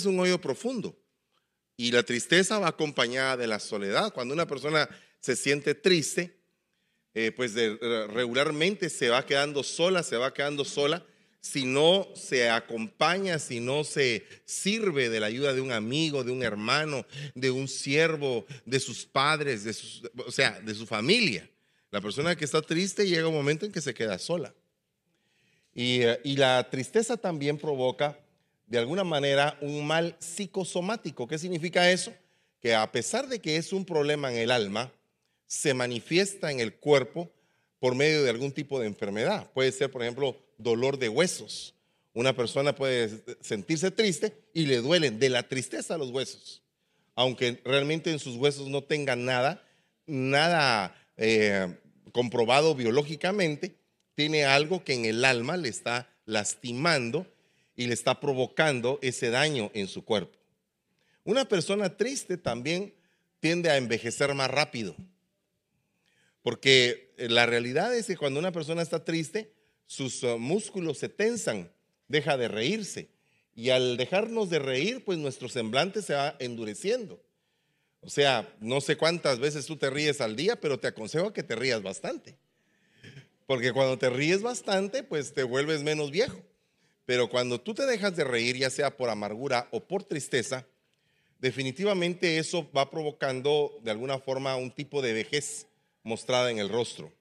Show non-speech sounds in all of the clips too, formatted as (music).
es un hoyo profundo. Y la tristeza va acompañada de la soledad. Cuando una persona se siente triste, eh, pues regularmente se va quedando sola, se va quedando sola si no se acompaña, si no se sirve de la ayuda de un amigo, de un hermano, de un siervo, de sus padres, de o sea, de su familia. La persona que está triste llega un momento en que se queda sola. Y, eh, y la tristeza también provoca, de alguna manera, un mal psicosomático. ¿Qué significa eso? Que a pesar de que es un problema en el alma, se manifiesta en el cuerpo por medio de algún tipo de enfermedad. Puede ser, por ejemplo, dolor de huesos. Una persona puede sentirse triste y le duelen de la tristeza los huesos, aunque realmente en sus huesos no tenga nada, nada eh, comprobado biológicamente, tiene algo que en el alma le está lastimando y le está provocando ese daño en su cuerpo. Una persona triste también tiende a envejecer más rápido, porque la realidad es que cuando una persona está triste, sus uh, músculos se tensan, deja de reírse. Y al dejarnos de reír, pues nuestro semblante se va endureciendo. O sea, no sé cuántas veces tú te ríes al día, pero te aconsejo que te rías bastante. Porque cuando te ríes bastante, pues te vuelves menos viejo. Pero cuando tú te dejas de reír, ya sea por amargura o por tristeza, definitivamente eso va provocando de alguna forma un tipo de vejez mostrada en el rostro.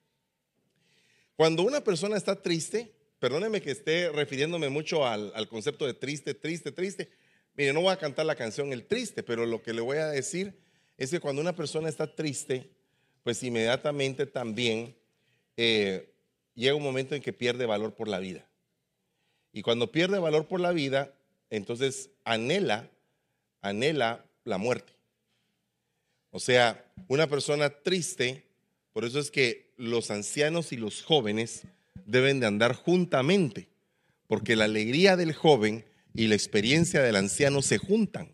Cuando una persona está triste, perdóneme que esté refiriéndome mucho al, concepto de triste, triste, triste. Mire, no voy a cantar la canción El Triste, pero lo que le voy a decir es que cuando una persona está triste, pues inmediatamente también eh, llega un momento en que pierde valor por la vida. Y cuando pierde valor por la vida, entonces anhela, anhela la muerte. O sea, una persona triste, por eso es que los ancianos y los jóvenes deben de andar juntamente, porque la alegría del joven y la experiencia del anciano se juntan.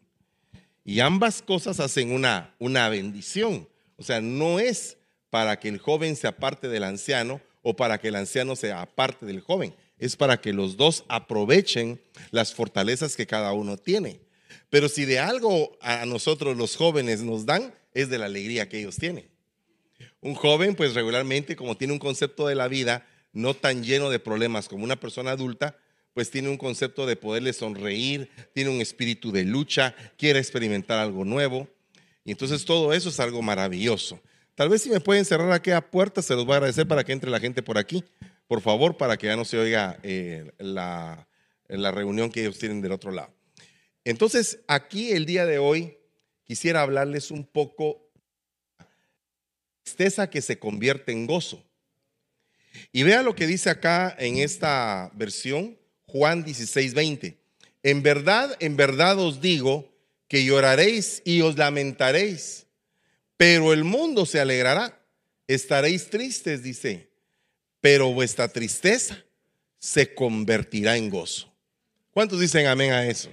Y ambas cosas hacen una, una bendición. O sea, no es para que el joven se aparte del anciano o para que el anciano se aparte del joven. Es para que los dos aprovechen las fortalezas que cada uno tiene. Pero si de algo a nosotros los jóvenes nos dan, es de la alegría que ellos tienen. Un joven, pues regularmente, como tiene un concepto de la vida no tan lleno de problemas como una persona adulta, pues tiene un concepto de poderle sonreír, tiene un espíritu de lucha, quiere experimentar algo nuevo. Y entonces todo eso es algo maravilloso. Tal vez si me pueden cerrar aquella puerta, se los voy a agradecer para que entre la gente por aquí, por favor, para que ya no se oiga eh, la, la reunión que ellos tienen del otro lado. Entonces, aquí el día de hoy quisiera hablarles un poco tristeza que se convierte en gozo. Y vea lo que dice acá en esta versión, Juan 16, 20. En verdad, en verdad os digo que lloraréis y os lamentaréis, pero el mundo se alegrará. Estaréis tristes, dice, pero vuestra tristeza se convertirá en gozo. ¿Cuántos dicen amén a eso?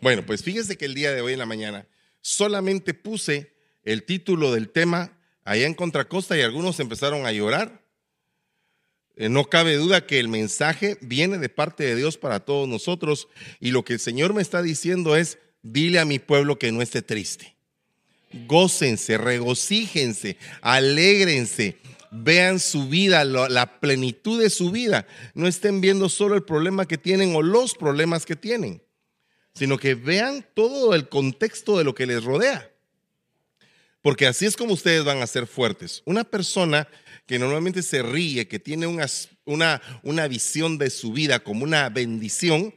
Bueno, pues fíjese que el día de hoy en la mañana solamente puse el título del tema allá en Contracosta y algunos empezaron a llorar. Eh, no cabe duda que el mensaje viene de parte de Dios para todos nosotros y lo que el Señor me está diciendo es, dile a mi pueblo que no esté triste. Gócense, regocíjense, alégrense, vean su vida, la plenitud de su vida. No estén viendo solo el problema que tienen o los problemas que tienen, sino que vean todo el contexto de lo que les rodea. Porque así es como ustedes van a ser fuertes. Una persona que normalmente se ríe, que tiene una, una, una visión de su vida como una bendición,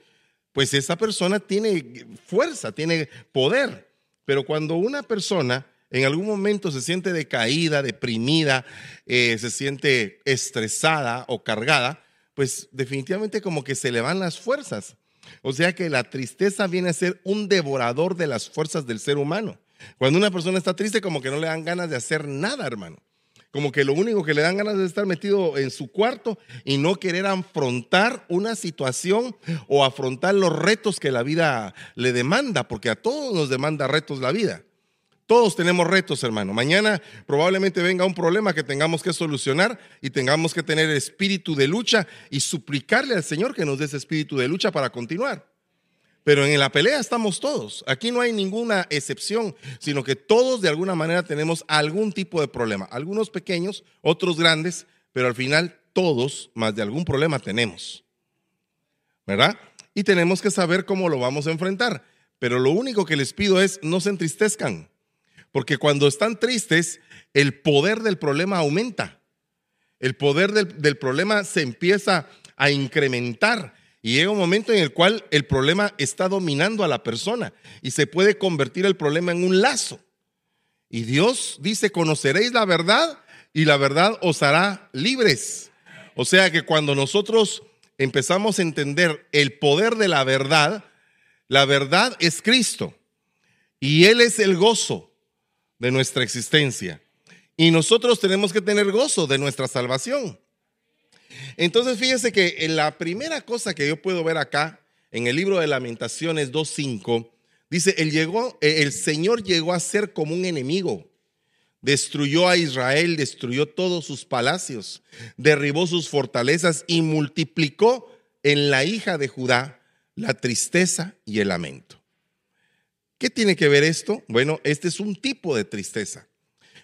pues esa persona tiene fuerza, tiene poder. Pero cuando una persona en algún momento se siente decaída, deprimida, eh, se siente estresada o cargada, pues definitivamente como que se le van las fuerzas. O sea que la tristeza viene a ser un devorador de las fuerzas del ser humano. Cuando una persona está triste, como que no le dan ganas de hacer nada, hermano. Como que lo único que le dan ganas es estar metido en su cuarto y no querer afrontar una situación o afrontar los retos que la vida le demanda, porque a todos nos demanda retos la vida. Todos tenemos retos, hermano. Mañana probablemente venga un problema que tengamos que solucionar y tengamos que tener espíritu de lucha y suplicarle al Señor que nos dé ese espíritu de lucha para continuar. Pero en la pelea estamos todos. Aquí no hay ninguna excepción, sino que todos de alguna manera tenemos algún tipo de problema. Algunos pequeños, otros grandes, pero al final todos más de algún problema tenemos. ¿Verdad? Y tenemos que saber cómo lo vamos a enfrentar. Pero lo único que les pido es no se entristezcan. Porque cuando están tristes, el poder del problema aumenta. El poder del, del problema se empieza a incrementar y llega un momento en el cual el problema está dominando a la persona y se puede convertir el problema en un lazo. Y Dios dice, conoceréis la verdad y la verdad os hará libres. O sea que cuando nosotros empezamos a entender el poder de la verdad, la verdad es Cristo y Él es el gozo de nuestra existencia. Y nosotros tenemos que tener gozo de nuestra salvación. Entonces fíjense que en la primera cosa que yo puedo ver acá, en el libro de lamentaciones 2.5, dice, el, llegó, eh, el Señor llegó a ser como un enemigo. Destruyó a Israel, destruyó todos sus palacios, derribó sus fortalezas y multiplicó en la hija de Judá la tristeza y el lamento. ¿Qué tiene que ver esto? Bueno, este es un tipo de tristeza.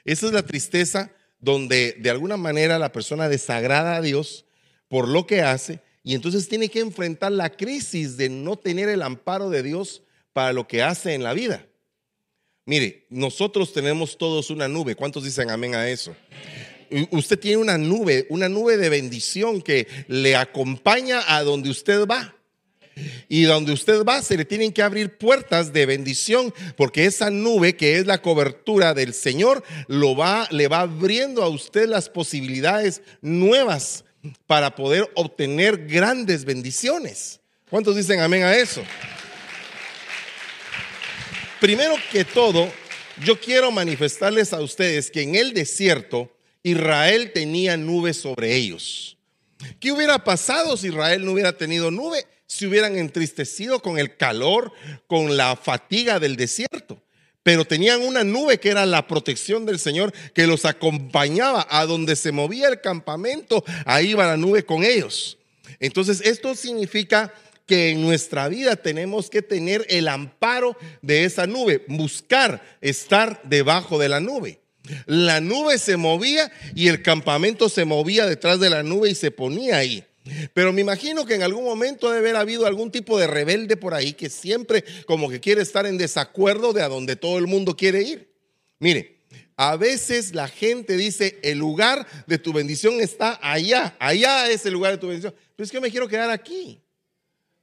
Esa es la tristeza donde de alguna manera la persona desagrada a Dios por lo que hace y entonces tiene que enfrentar la crisis de no tener el amparo de Dios para lo que hace en la vida. Mire, nosotros tenemos todos una nube. ¿Cuántos dicen amén a eso? Usted tiene una nube, una nube de bendición que le acompaña a donde usted va. Y donde usted va, se le tienen que abrir puertas de bendición, porque esa nube que es la cobertura del Señor, lo va, le va abriendo a usted las posibilidades nuevas para poder obtener grandes bendiciones. ¿Cuántos dicen amén a eso? Primero que todo, yo quiero manifestarles a ustedes que en el desierto Israel tenía nubes sobre ellos. ¿Qué hubiera pasado si Israel no hubiera tenido nube? Se hubieran entristecido con el calor, con la fatiga del desierto. Pero tenían una nube que era la protección del Señor que los acompañaba a donde se movía el campamento, ahí iba la nube con ellos. Entonces, esto significa que en nuestra vida tenemos que tener el amparo de esa nube, buscar estar debajo de la nube. La nube se movía y el campamento se movía detrás de la nube y se ponía ahí. Pero me imagino que en algún momento debe haber habido algún tipo de rebelde por ahí que siempre como que quiere estar en desacuerdo de a donde todo el mundo quiere ir. Mire, a veces la gente dice, el lugar de tu bendición está allá, allá es el lugar de tu bendición. Pero es que me quiero quedar aquí.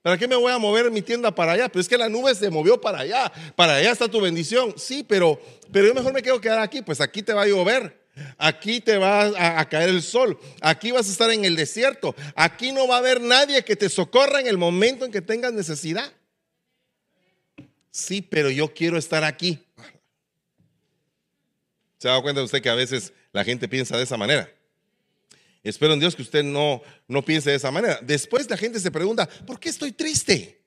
¿Para qué me voy a mover mi tienda para allá? Pero es que la nube se movió para allá, para allá está tu bendición. Sí, pero, pero yo mejor me quiero quedar aquí, pues aquí te va a llover. Aquí te va a, caer el sol. Aquí vas a estar en el desierto. Aquí no va a haber nadie que te socorra en el momento en que tengas necesidad. Sí, pero yo quiero estar aquí. ¿Se ha dado cuenta usted que a veces la gente piensa de esa manera? Espero en Dios que usted no, no piense de esa manera. Después la gente se pregunta, ¿por qué estoy triste?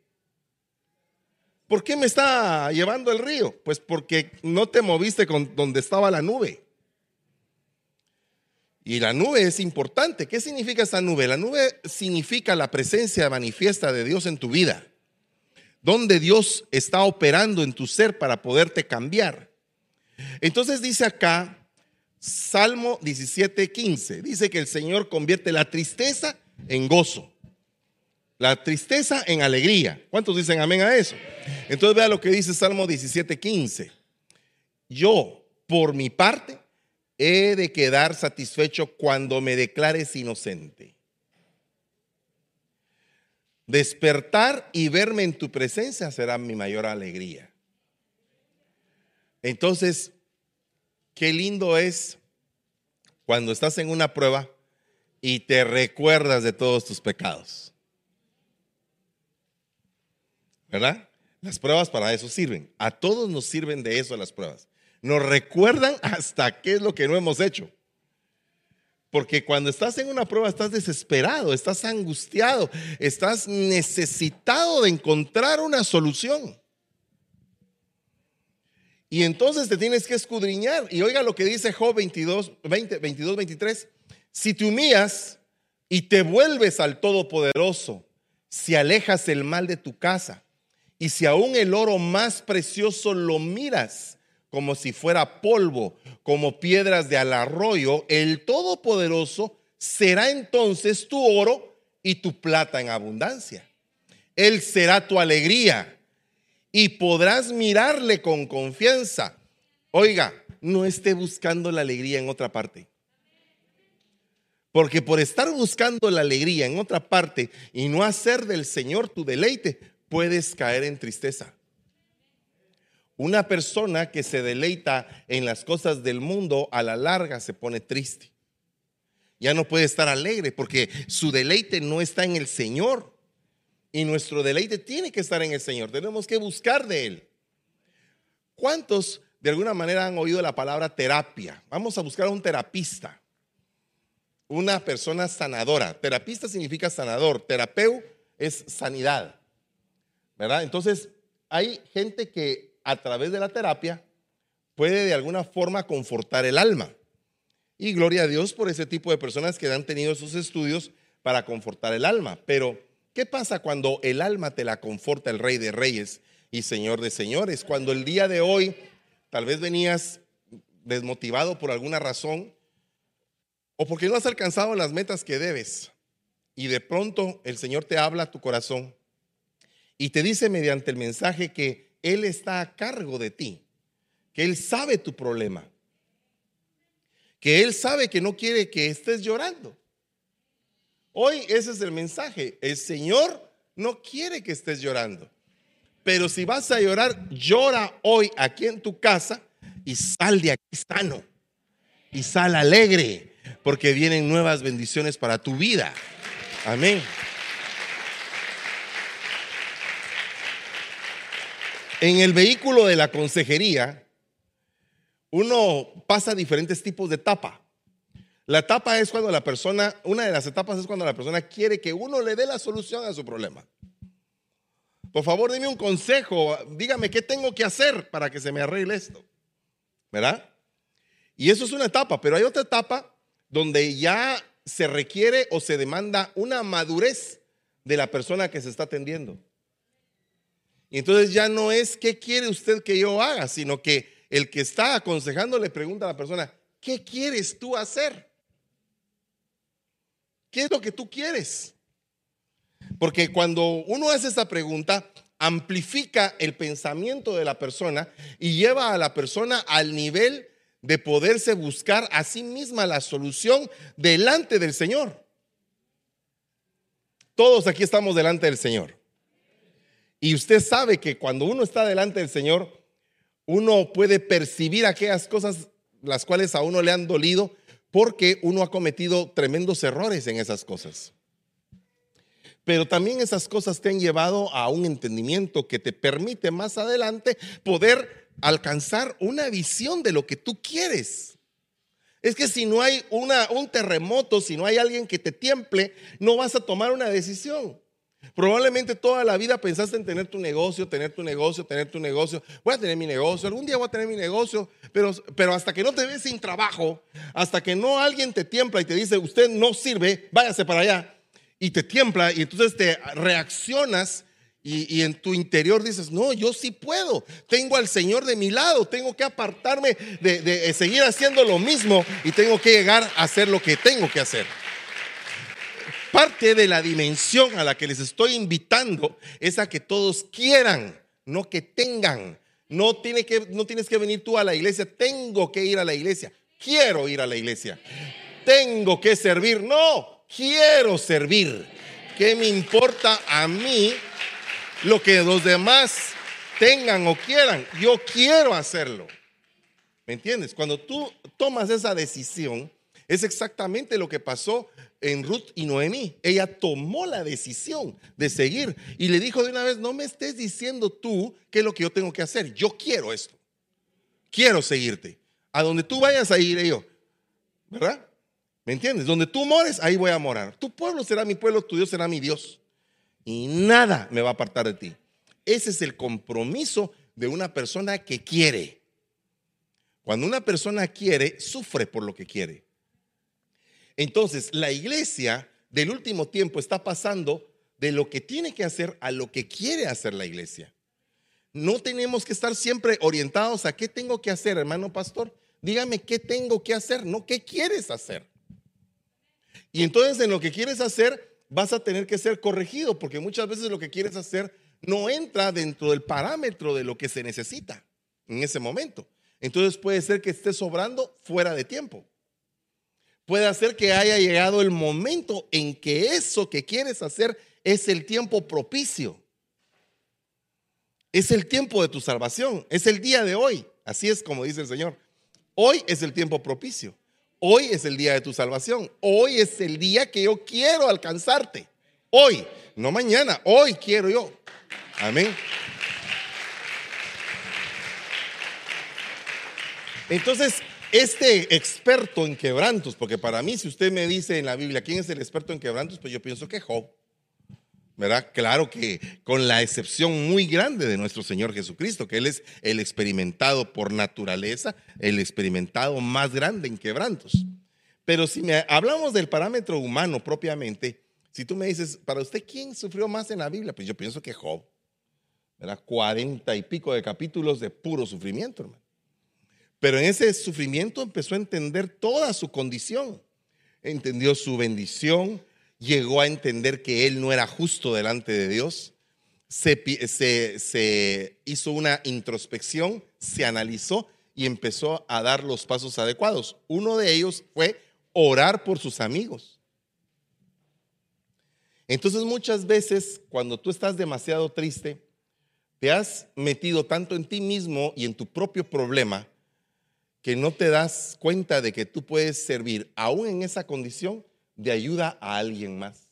¿Por qué me está llevando el río? Pues porque no te moviste con donde estaba la nube. Y la nube es importante. ¿Qué significa esta nube? La nube significa la presencia manifiesta de Dios en tu vida, donde Dios está operando en tu ser para poderte cambiar. Entonces dice acá, Salmo 17, 15, dice que el Señor convierte la tristeza en gozo, la tristeza en alegría. ¿Cuántos dicen amén a eso? Entonces vea lo que dice Salmo 17, 15. Yo, por mi parte, he de quedar satisfecho cuando me declares inocente. Despertar y verme en tu presencia será mi mayor alegría. Entonces, qué lindo es cuando estás en una prueba y te recuerdas de todos tus pecados. ¿Verdad? Las pruebas para eso sirven. A todos nos sirven de eso las pruebas nos recuerdan (laughs) hasta qué es lo que no hemos hecho. Porque cuando estás en una prueba estás desesperado, estás angustiado, estás necesitado de encontrar una solución. Y entonces te tienes que escudriñar. Y oiga lo que dice Job 22, 20, 22, 23. Si te humillas y te vuelves al Todopoderoso, si alejas el mal de tu casa Y si aún el oro más precioso lo miras como si fuera polvo, como piedras de al arroyo, el Todopoderoso será entonces tu oro y tu plata en abundancia. Él será tu alegría y podrás mirarle con confianza. Oiga, no esté buscando la alegría en otra parte. Porque por estar buscando la alegría en otra parte y no hacer del Señor tu deleite, puedes caer en tristeza. Una persona que se deleita en las cosas del mundo a la larga se pone triste. Ya no puede estar alegre porque su deleite no está en el Señor. Y nuestro deleite tiene que estar en el Señor. Tenemos que buscar de Él. ¿Cuántos de alguna manera han oído la palabra terapia? Vamos a buscar a un terapista. Una persona sanadora. Terapista significa sanador. Terapeu es sanidad. ¿Verdad? Entonces, hay gente que a través de la terapia puede de alguna forma confortar el alma. Y gloria a Dios por ese tipo de personas que han tenido esos estudios para confortar el alma. Pero ¿Qué pasa cuando el alma te la conforta el Rey de Reyes y Señor de Señores? Cuando el día de hoy tal vez venías desmotivado por alguna razón o porque no has alcanzado las metas que debes y de pronto el Señor te habla a tu corazón y te dice mediante el mensaje que Él está a cargo de ti, que Él sabe tu problema, que Él sabe que no quiere que estés llorando Hoy ese es el mensaje. El Señor no quiere que estés llorando. Pero si vas a llorar, llora hoy aquí en tu casa y sal de aquí sano. Y sal alegre, porque vienen nuevas bendiciones para tu vida. Amén. En el vehículo de la consejería, uno pasa diferentes tipos de etapa. La etapa es cuando la persona, una de las etapas es cuando la persona quiere que uno le dé la solución a su problema. Por favor, dime un consejo, dígame qué tengo que hacer para que se me arregle esto. ¿Verdad? Y eso es una etapa, pero hay otra etapa donde ya se requiere o se demanda una madurez de la persona que se está atendiendo. Y entonces ya no es qué quiere usted que yo haga, sino que el que está aconsejando le pregunta a la persona, ¿qué quieres tú hacer? ¿Qué es lo que tú quieres? Porque cuando uno hace esta pregunta, amplifica el pensamiento de la persona y lleva a la persona al nivel de poderse buscar a sí misma la solución delante del Señor. Todos aquí estamos delante del Señor. Y usted sabe que cuando uno está delante del Señor, uno puede percibir aquellas cosas las cuales a uno le han dolido porque uno ha cometido tremendos errores en esas cosas. Pero también esas cosas te han llevado a un entendimiento que te permite más adelante poder alcanzar una visión de lo que tú quieres. Es que si no hay una, un terremoto, si no hay alguien que te tiemple, no vas a tomar una decisión. Probablemente toda la vida pensaste en tener tu negocio, tener tu negocio, tener tu negocio. Voy a tener mi negocio, algún día voy a tener mi negocio, pero, pero hasta que no te ves sin trabajo, hasta que no alguien te tiembla y te dice, usted no sirve, váyase para allá, y te tiembla y entonces te reaccionas y, en tu interior dices, no, yo sí puedo, tengo al Señor de mi lado, tengo que apartarme de, de seguir haciendo lo mismo y tengo que llegar a hacer lo que tengo que hacer. Parte de la dimensión a la que les estoy invitando es a que todos quieran, no que tengan. No, tienes que venir tú a la iglesia, tengo que ir a la iglesia, quiero ir a la iglesia, tengo que servir, no, quiero servir. ¿Qué me importa a mí lo que los demás tengan o quieran? Yo quiero hacerlo. ¿Me entiendes? Cuando tú tomas esa decisión, es exactamente lo que pasó en Ruth y Noemí. Ella tomó la decisión de seguir y le dijo de una vez, no me estés diciendo tú qué es lo que yo tengo que hacer. Yo quiero esto. Quiero seguirte. A donde tú vayas a ir yo. ¿Verdad? ¿Me entiendes? Donde tú mores, ahí voy a morar. Tu pueblo será mi pueblo, tu Dios será mi Dios. Y nada me va a apartar de ti. Ese es el compromiso de una persona que quiere. Cuando una persona quiere, sufre por lo que quiere. Entonces, la iglesia del último tiempo está pasando de lo que tiene que hacer a lo que quiere hacer la iglesia. No tenemos que estar siempre orientados a qué tengo que hacer, hermano pastor. Dígame qué tengo que hacer, no qué quieres hacer. Y entonces en lo que quieres hacer vas a tener que ser corregido, porque muchas veces lo que quieres hacer no entra dentro del parámetro de lo que se necesita en ese momento. Entonces puede ser que esté sobrando fuera de tiempo. Puede ser que haya llegado el momento en que eso que quieres hacer es el tiempo propicio. Es el tiempo de tu salvación. Es el día de hoy. Así es como dice el Señor. Hoy es el tiempo propicio. Hoy es el día de tu salvación. Hoy es el día que yo quiero alcanzarte. Hoy, no mañana. Hoy quiero yo. Amén. Entonces, este experto en quebrantos, porque para mí, si usted me dice en la Biblia quién es el experto en quebrantos, pues yo pienso que Job. ¿verdad? Claro que con la excepción muy grande de nuestro Señor Jesucristo, que Él es el experimentado por naturaleza, el experimentado más grande en quebrantos. Pero si me hablamos del parámetro humano propiamente, si tú me dices, para usted, ¿quién sufrió más en la Biblia? Pues yo pienso que Job, ¿verdad? Cuarenta y pico de capítulos de puro sufrimiento, hermano. Pero en ese sufrimiento empezó a entender toda su condición. Entendió su bendición, llegó a entender que él no era justo delante de Dios, se, hizo una introspección, se analizó y empezó a dar los pasos adecuados. Uno de ellos fue orar por sus amigos. Entonces muchas veces cuando tú estás demasiado triste, te has metido tanto en ti mismo y en tu propio problema que no te das cuenta de que tú puedes servir aún en esa condición de ayuda a alguien más.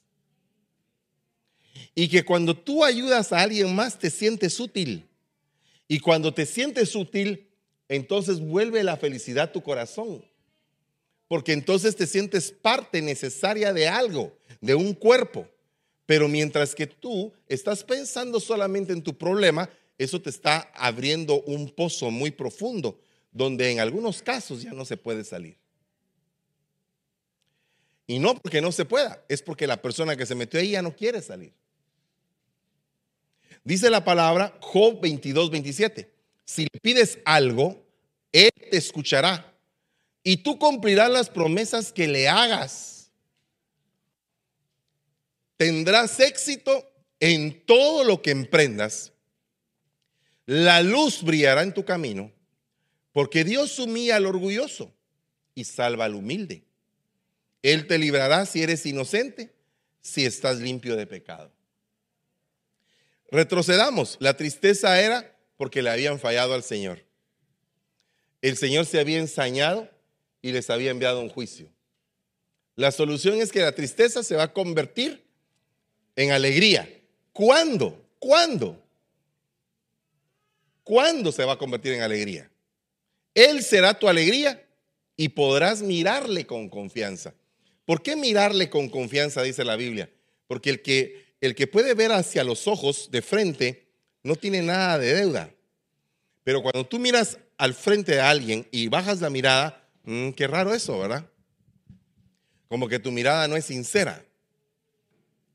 Y que cuando tú ayudas a alguien más te sientes útil. Y cuando te sientes útil, entonces vuelve la felicidad a tu corazón. Porque entonces te sientes parte necesaria de algo, de un cuerpo. Pero mientras que tú estás pensando solamente en tu problema, eso te está abriendo un pozo muy profundo, donde en algunos casos ya no se puede salir. Y no porque no se pueda, es porque la persona que se metió ahí ya no quiere salir. Dice la palabra Job 22, 27. Si le pides algo, Él te escuchará y tú cumplirás las promesas que le hagas. Tendrás éxito en todo lo que emprendas. La luz brillará en tu camino, porque Dios humilla al orgulloso y salva al humilde. Él te librará si eres inocente, si estás limpio de pecado. Retrocedamos. La tristeza era porque le habían fallado al Señor. El Señor se había ensañado y les había enviado un juicio. La solución es que la tristeza se va a convertir en alegría. ¿Cuándo? ¿Cuándo? ¿Cuándo se va a convertir en alegría? Él será tu alegría y podrás mirarle con confianza. ¿Por qué mirarle con confianza, dice la Biblia? Porque el que, el que puede ver hacia los ojos de frente no tiene nada de deuda. Pero cuando tú miras al frente de alguien y bajas la mirada, mm, qué raro eso, ¿verdad? Como que tu mirada no es sincera.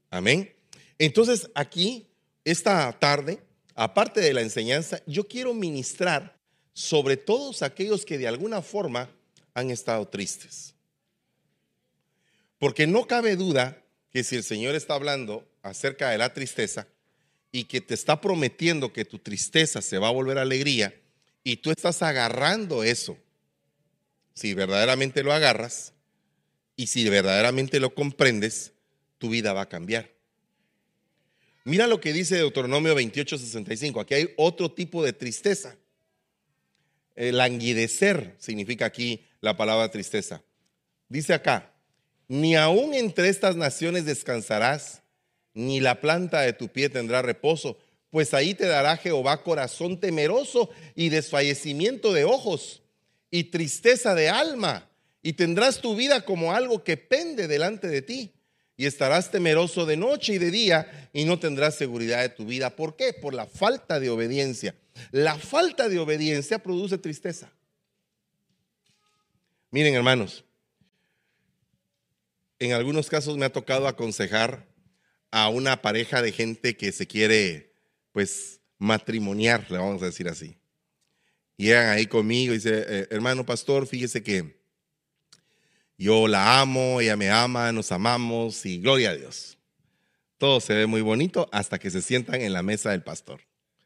Amén. Entonces aquí, esta tarde, aparte de la enseñanza, yo quiero ministrar sobre todos aquellos que de alguna forma han estado tristes. Porque no cabe duda que si el Señor está hablando acerca de la tristeza y que te está prometiendo que tu tristeza se va a volver alegría y tú estás agarrando eso, si verdaderamente lo agarras y si verdaderamente lo comprendes, tu vida va a cambiar. Mira lo que dice Deuteronomio 28:65. Aquí hay otro tipo de tristeza. El languidecer significa aquí la palabra tristeza. Dice acá, ni aún entre estas naciones descansarás, ni la planta de tu pie tendrá reposo, pues ahí te dará Jehová corazón temeroso y desfallecimiento de ojos y tristeza de alma, y tendrás tu vida como algo que pende delante de ti, y estarás temeroso de noche y de día, y no tendrás seguridad de tu vida. ¿Por qué? Por la falta de obediencia. La falta de obediencia produce tristeza. Miren, hermanos, en algunos casos me ha tocado aconsejar a una pareja de gente que se quiere, pues, matrimoniar, le vamos a decir así. Llegan ahí conmigo y dice, eh, hermano pastor, fíjese que yo la amo, ella me ama, nos amamos y gloria a Dios. Todo se ve muy bonito hasta que se sientan en la mesa del pastor.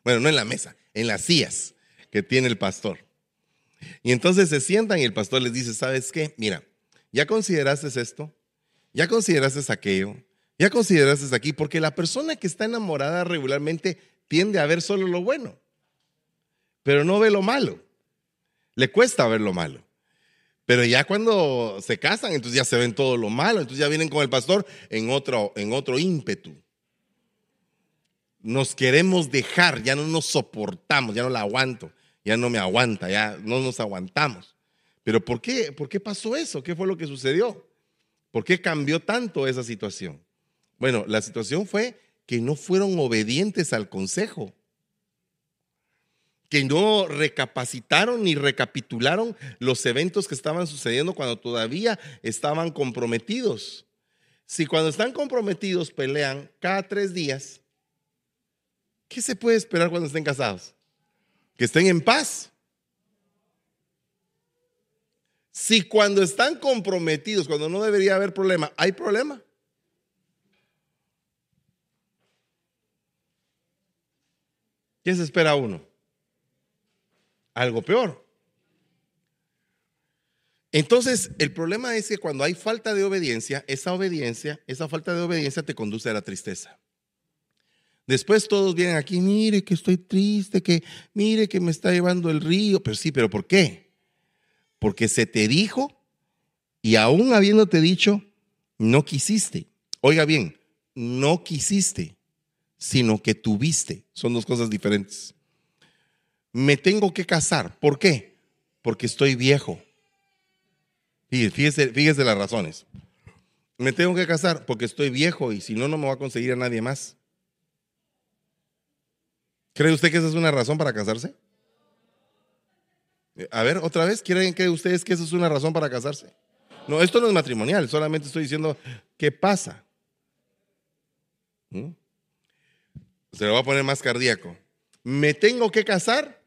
Bueno, no en la mesa, en las sillas que tiene el pastor. Y entonces se sientan y el pastor les dice, ¿sabes qué? Mira, ya consideraste esto, ya consideraste aquello, ya consideraste aquí, porque la persona que está enamorada regularmente tiende a ver solo lo bueno, pero no ve lo malo. Le cuesta ver lo malo. Pero ya cuando se casan, entonces ya se ven todo lo malo, entonces ya vienen con el pastor en otro, en otro ímpetu. Nos queremos dejar, ya no nos soportamos, ya no la aguanto, ya no me aguanta, ya no nos aguantamos. Pero ¿por qué? ¿Por qué pasó eso? ¿Qué fue lo que sucedió? ¿Por qué cambió tanto esa situación? Bueno, la situación fue que no fueron obedientes al consejo, que no recapacitaron ni recapitularon los eventos que estaban sucediendo cuando todavía estaban comprometidos. Si cuando están comprometidos pelean cada tres días, ¿qué se puede esperar cuando estén casados? Que estén en paz. Si cuando están comprometidos, cuando no debería haber problema, hay problema. ¿Qué se espera uno? Algo peor. Entonces, el problema es que cuando hay falta de obediencia, esa obediencia, esa falta de obediencia te conduce a la tristeza. Después todos vienen aquí, mire que estoy triste, que mire que me está llevando el río. Pero sí, pero ¿por qué? Porque se te dijo y aún habiéndote dicho, no quisiste. Oiga bien, no quisiste sino que tuviste. Son dos cosas diferentes. Me tengo que casar. ¿Por qué? Porque estoy viejo. Fíjese, fíjese las razones. Me tengo que casar porque estoy viejo y si no, no me va a conseguir a nadie más. ¿Cree usted que esa es una razón para casarse? A ver, otra vez, ¿quieren que ustedes que esa es una razón para casarse? No, esto no es matrimonial, solamente estoy diciendo qué pasa. ¿Mm? Se lo voy a poner más cardíaco. Me tengo que casar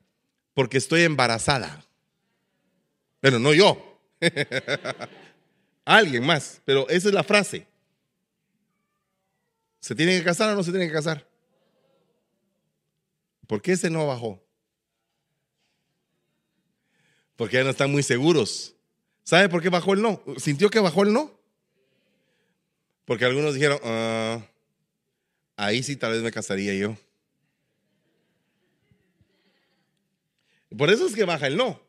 porque estoy embarazada. Bueno, no yo. (laughs) Alguien más. Pero esa es la frase. ¿Se tiene que casar o no se tiene que casar? ¿Por qué ese no bajó? Porque ya no están muy seguros. ¿Sabe por qué bajó el no? ¿Sintió que bajó el no? Porque algunos dijeron, ah, ahí sí tal vez me casaría yo. Por eso es que baja el no.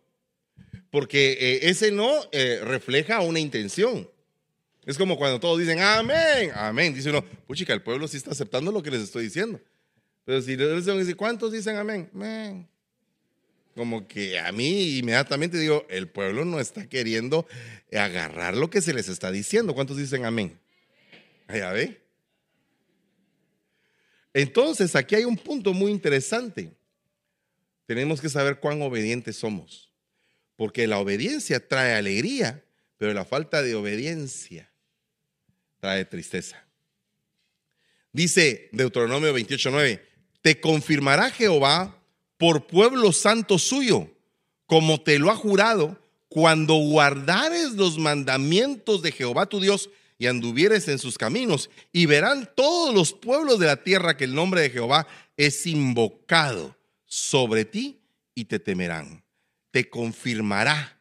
Porque eh, ese no eh, refleja una intención. Es como cuando todos dicen amén, amén. Dice uno, puchica, el pueblo sí está aceptando lo que les estoy diciendo. Pero si dicen, ¿cuántos dicen amén? Amén. Como que a mí inmediatamente digo, el pueblo no está queriendo agarrar lo que se les está diciendo. ¿Cuántos dicen amén? Ya ve. Entonces, aquí hay un punto muy interesante. Tenemos que saber cuán obedientes somos, porque la obediencia trae alegría, pero la falta de obediencia trae tristeza. Dice Deuteronomio 28:9, te confirmará Jehová por pueblo santo suyo, como te lo ha jurado, cuando guardares los mandamientos de Jehová tu Dios y anduvieres en sus caminos, y verán todos los pueblos de la tierra que el nombre de Jehová es invocado sobre ti y te temerán. Te confirmará.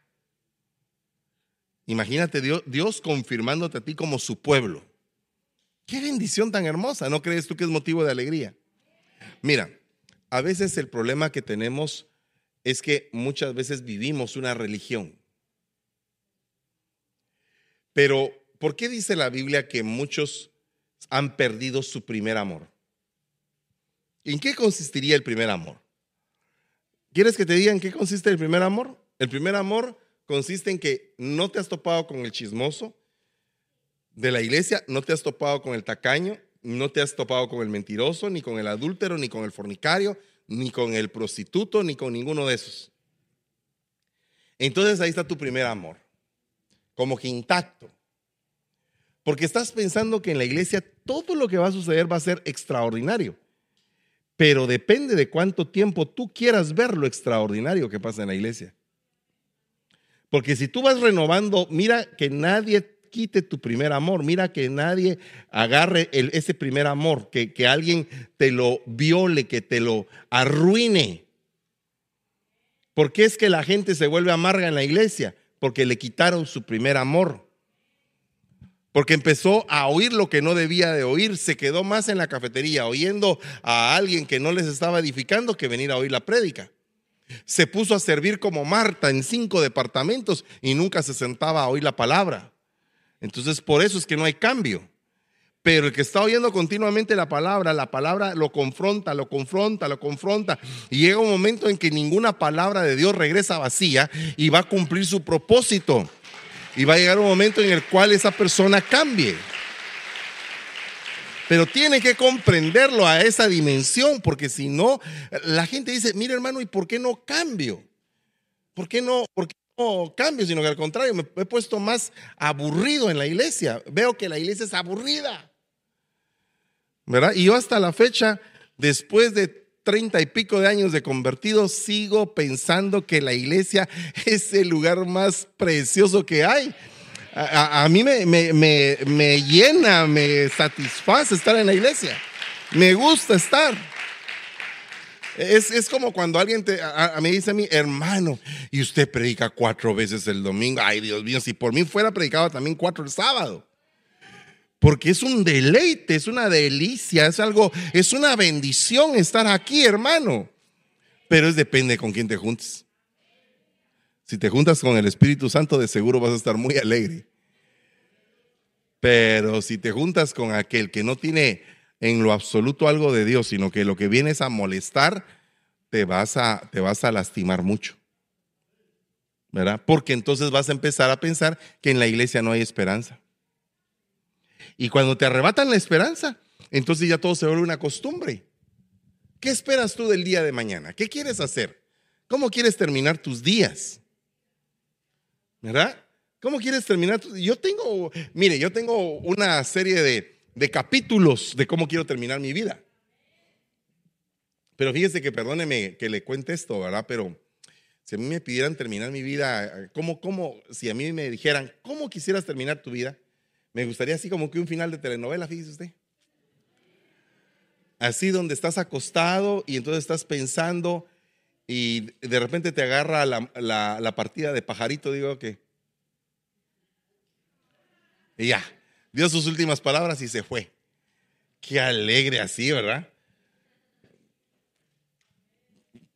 Imagínate Dios, Dios confirmándote a ti como su pueblo. Qué bendición tan hermosa, ¿no crees tú que es motivo de alegría? Mira, a veces el problema que tenemos es que muchas veces vivimos una religión. Pero ¿Por qué dice la Biblia que muchos han perdido su primer amor? ¿En qué consistiría el primer amor? ¿Quieres que te diga en qué consiste el primer amor? El primer amor consiste en que no te has topado con el chismoso de la iglesia, no te has topado con el tacaño, no te has topado con el mentiroso, ni con el adúltero, ni con el fornicario, ni con el prostituto, ni con ninguno de esos. Entonces ahí está tu primer amor, como que intacto. Porque estás pensando que en la iglesia todo lo que va a suceder va a ser extraordinario. pero depende de cuánto tiempo tú quieras ver lo extraordinario que pasa en la iglesia. Porque si tú vas renovando, mira que nadie quite tu primer amor, mira que nadie agarre ese primer amor, que, que alguien te lo viole, que te lo arruine. ¿Por qué es que la gente se vuelve amarga en la iglesia? Porque le quitaron su primer amor. Porque empezó a oír lo que no debía de oír, se quedó más en la cafetería oyendo a alguien que no les estaba edificando que venir a oír la prédica. Se puso a servir como Marta en cinco departamentos y nunca se sentaba a oír la palabra. Entonces por eso es que no hay cambio. Pero el que está oyendo continuamente la palabra, la palabra lo confronta, lo confronta, lo confronta. Y llega un momento en que ninguna palabra de Dios regresa vacía y va a cumplir su propósito. Y va a llegar un momento en el cual esa persona cambie. Pero tiene que comprenderlo a esa dimensión, porque si no, la gente dice, mira hermano, ¿y por qué no cambio? ¿Por qué no, por qué cambio? Sino que al contrario, me he puesto más aburrido en la iglesia. Veo que la iglesia es aburrida. ¿Verdad? Y yo hasta la fecha, después de treinta y pico de años de convertido, sigo pensando que la iglesia (laughs) es el lugar más precioso que hay. A, mí me, me, llena, me satisface estar en la iglesia. Me gusta estar. Es, es como cuando alguien te, me dice a mí, hermano, y usted predica cuatro veces el domingo. Ay, Dios mío, si por mí fuera predicado también cuatro el sábado. Porque es un deleite, es una delicia, es algo, es una bendición estar aquí, hermano. Pero es depende con quién te juntes. Si te juntas con el Espíritu Santo, de seguro vas a estar muy alegre. Pero si te juntas con aquel que no tiene en lo absoluto algo de Dios, sino que lo que viene es a molestar, te vas a, te vas a lastimar mucho. ¿Verdad? Porque entonces vas a empezar a pensar que en la iglesia no hay esperanza. Y cuando te arrebatan la esperanza, entonces ya todo se vuelve una costumbre. ¿Qué esperas tú del día de mañana? ¿Qué quieres hacer? ¿Cómo quieres terminar tus días? ¿Verdad? ¿Cómo quieres terminar? Yo tengo, mire, yo tengo una serie de, de capítulos de cómo quiero terminar mi vida. Pero fíjese que, perdóneme que le cuente esto, ¿verdad? Pero si a mí me pidieran terminar mi vida, ¿cómo, cómo, si a mí me dijeran, ¿cómo quisieras terminar tu vida? Me gustaría así como que un final de telenovela, fíjese usted. Así donde estás acostado y entonces estás pensando y de repente te agarra la, partida de pajarito, digo que... Y ya, dio sus últimas palabras y se fue. Qué alegre así, ¿verdad?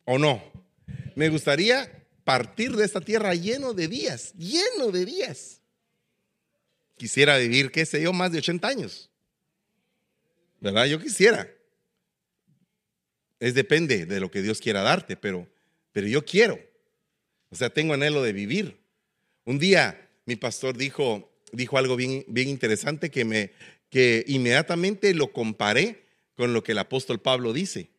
¿O no? Me gustaría partir de esta tierra lleno de días, lleno de días quisiera vivir, qué sé yo, más de 80 años. ¿Verdad? Yo quisiera. Es depende de lo que Dios quiera darte, pero, pero yo quiero. O sea, tengo anhelo de vivir. Un día mi pastor dijo, dijo algo bien, bien interesante que, me, que inmediatamente lo comparé con lo que el apóstol Pablo dice.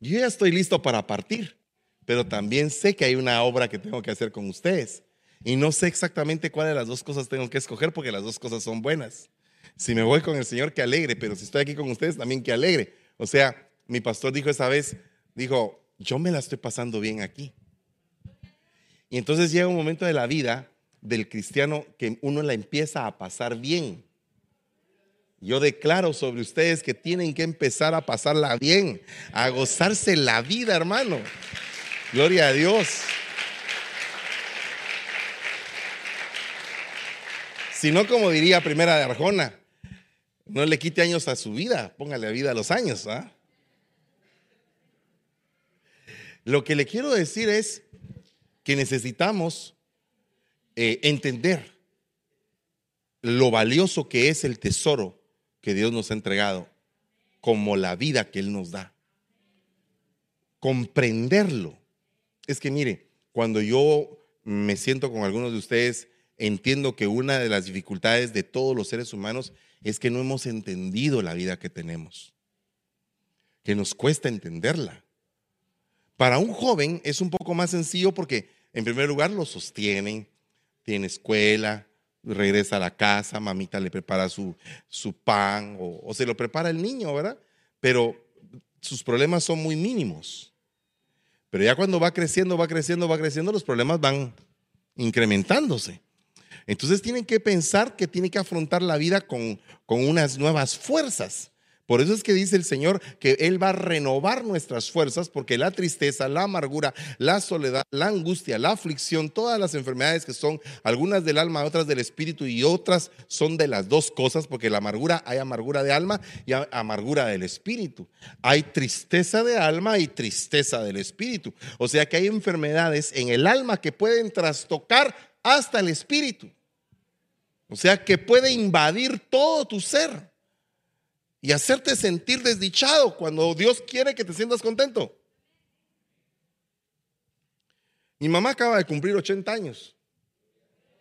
Yo ya estoy listo para partir, pero también sé que hay una obra que tengo que hacer con ustedes. Y no sé exactamente cuál de las dos cosas tengo que escoger porque las dos cosas son buenas. Si me voy con el Señor, que alegre, pero si estoy aquí con ustedes, también que alegre. O sea, mi pastor dijo esa vez, dijo, yo me la estoy pasando bien aquí. Y entonces llega un momento de la vida del cristiano que uno la empieza a pasar bien. Yo declaro sobre ustedes que tienen que empezar a pasarla bien, a gozarse la vida, hermano. Gloria a Dios. Si no, como diría Primera de Arjona, no le quite años a su vida, póngale vida a los años. ¿ah? Lo que le quiero decir es que necesitamos eh, entender lo valioso que es el tesoro que Dios nos ha entregado, como la vida que Él nos da. Comprenderlo. Es que mire, cuando yo me siento con algunos de ustedes entiendo que una de las dificultades de todos los seres humanos es que no hemos entendido la vida que tenemos, que nos cuesta entenderla. Para un joven es un poco más sencillo porque en primer lugar lo sostienen, tiene escuela, regresa a la casa, mamita le prepara su, su pan o, se lo prepara el niño, ¿verdad? Pero sus problemas son muy mínimos. Pero ya cuando va creciendo, va creciendo, va creciendo, los problemas van incrementándose. Entonces tienen que pensar que tienen que afrontar la vida con, con unas nuevas fuerzas. Por eso es que dice el Señor que Él va a renovar nuestras fuerzas porque la tristeza, la amargura, la soledad, la angustia, la aflicción, todas las enfermedades que son algunas del alma, otras del espíritu y otras son de las dos cosas porque la amargura hay amargura de alma y amargura del espíritu. Hay tristeza de alma y tristeza del espíritu. O sea que hay enfermedades en el alma que pueden trastocar hasta el espíritu. O sea que puede invadir todo tu ser y hacerte sentir desdichado cuando Dios quiere que te sientas contento. Mi mamá acaba de cumplir 80 años.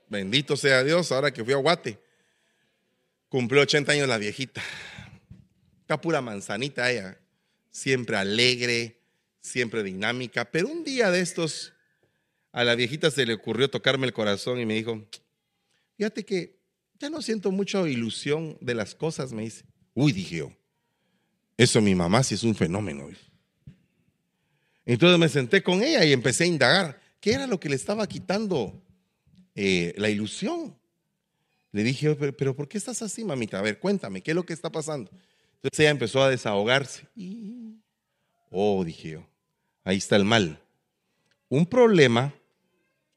Bendito sea Dios, ahora que fui a Guate. Cumplió 80 años la viejita. Está pura manzanita ella. Siempre alegre, siempre dinámica. Pero un día de estos, a la viejita se le ocurrió tocarme el corazón y me dijo, fíjate que ya no siento mucha ilusión de las cosas, me dice. Uy, dije yo, eso mi mamá sí es un fenómeno. Entonces me senté con ella y empecé a indagar qué era lo que le estaba quitando eh, la ilusión. Le dije, pero, ¿por qué estás así, mamita? A ver, cuéntame, ¿qué es lo que está pasando? Entonces ella empezó a desahogarse. Oh, dije yo, ahí está el mal. Un problema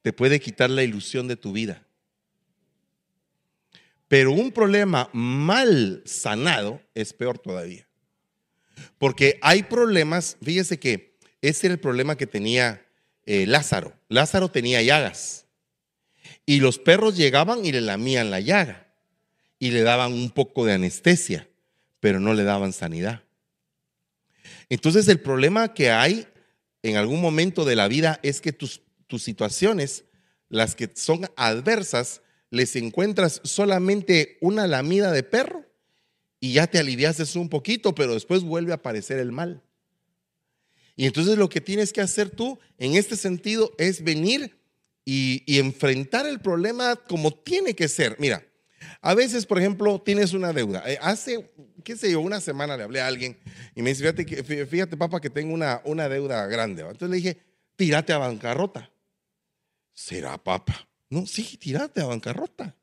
te puede quitar la ilusión de tu vida. Pero un problema mal sanado es peor todavía. Porque hay problemas, fíjese que ese era el problema que tenía eh, Lázaro. Lázaro tenía llagas. Y los perros llegaban y le lamían la llaga. Y le daban un poco de anestesia, pero no le daban sanidad. Entonces el problema que hay en algún momento de la vida es que tus, tus situaciones, las que son adversas, les encuentras solamente una lamida de perro y ya te aliviases un poquito, pero después vuelve a aparecer el mal. Y entonces lo que tienes que hacer tú en este sentido es venir y, enfrentar el problema como tiene que ser. Mira, a veces, por ejemplo, tienes una deuda. Eh, hace, qué sé yo, una semana le hablé a alguien y me dice, fíjate, fíjate papá, que tengo una, una deuda grande. Entonces le dije, tírate a bancarrota. ¿Será, papá? No, sí, tirate a bancarrota.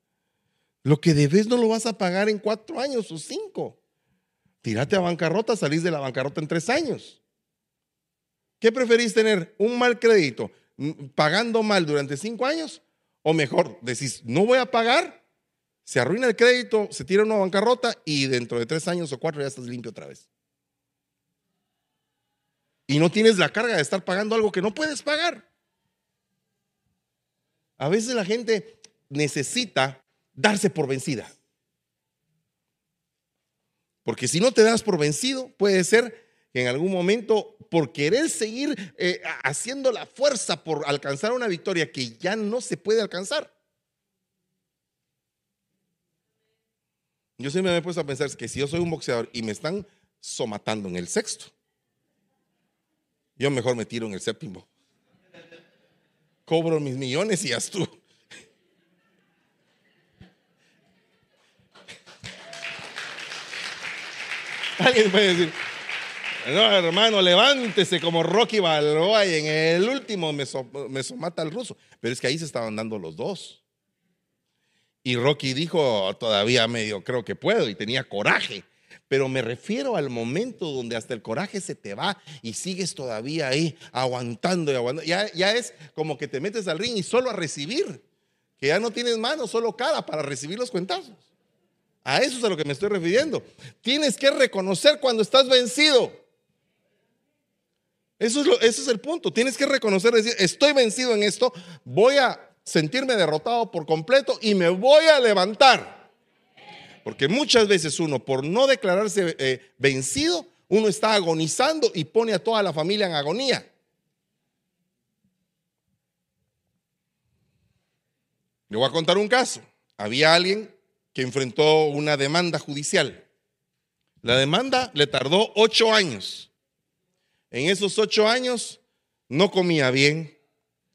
Lo que debes no lo vas a pagar en cuatro años o cinco. Tírate a bancarrota, salís de la bancarrota en tres años. ¿Qué preferís tener? ¿Un mal crédito pagando mal durante cinco años? O mejor, decís, no voy a pagar, se arruina el crédito, se tira una bancarrota y dentro de tres años o cuatro ya estás limpio otra vez. Y no tienes la carga de estar pagando algo que no puedes pagar. A veces la gente necesita darse por vencida. Porque si no te das por vencido, puede ser que en algún momento, por querer seguir eh, haciendo la fuerza por alcanzar una victoria que ya no se puede alcanzar. Yo siempre me he puesto a pensar que si yo soy un boxeador y me están somatando en el sexto, yo mejor me tiro en el séptimo cobro mis millones y ya tú. (laughs) Alguien puede decir, no, hermano, levántese como Rocky Balboa y en el último me, me somata al ruso. Pero es que ahí se estaban dando los dos. Y Rocky dijo, todavía medio creo que puedo y tenía coraje. Pero me refiero al momento donde hasta el coraje se te va y sigues todavía ahí aguantando y aguantando. Ya, es como que te metes al ring y solo a recibir. Que ya no tienes mano, solo cara para recibir los cuentazos. A eso es a lo que me estoy refiriendo. Tienes que reconocer cuando estás vencido. Eso es, eso es el punto. Tienes que reconocer, decir, estoy vencido en esto, voy a sentirme derrotado por completo y me voy a levantar. Porque muchas veces uno, por no declararse eh, vencido, uno está agonizando y pone a toda la familia en agonía. Le voy a contar un caso. Había alguien que enfrentó una demanda judicial. La demanda le tardó ocho años. En esos ocho años no comía bien,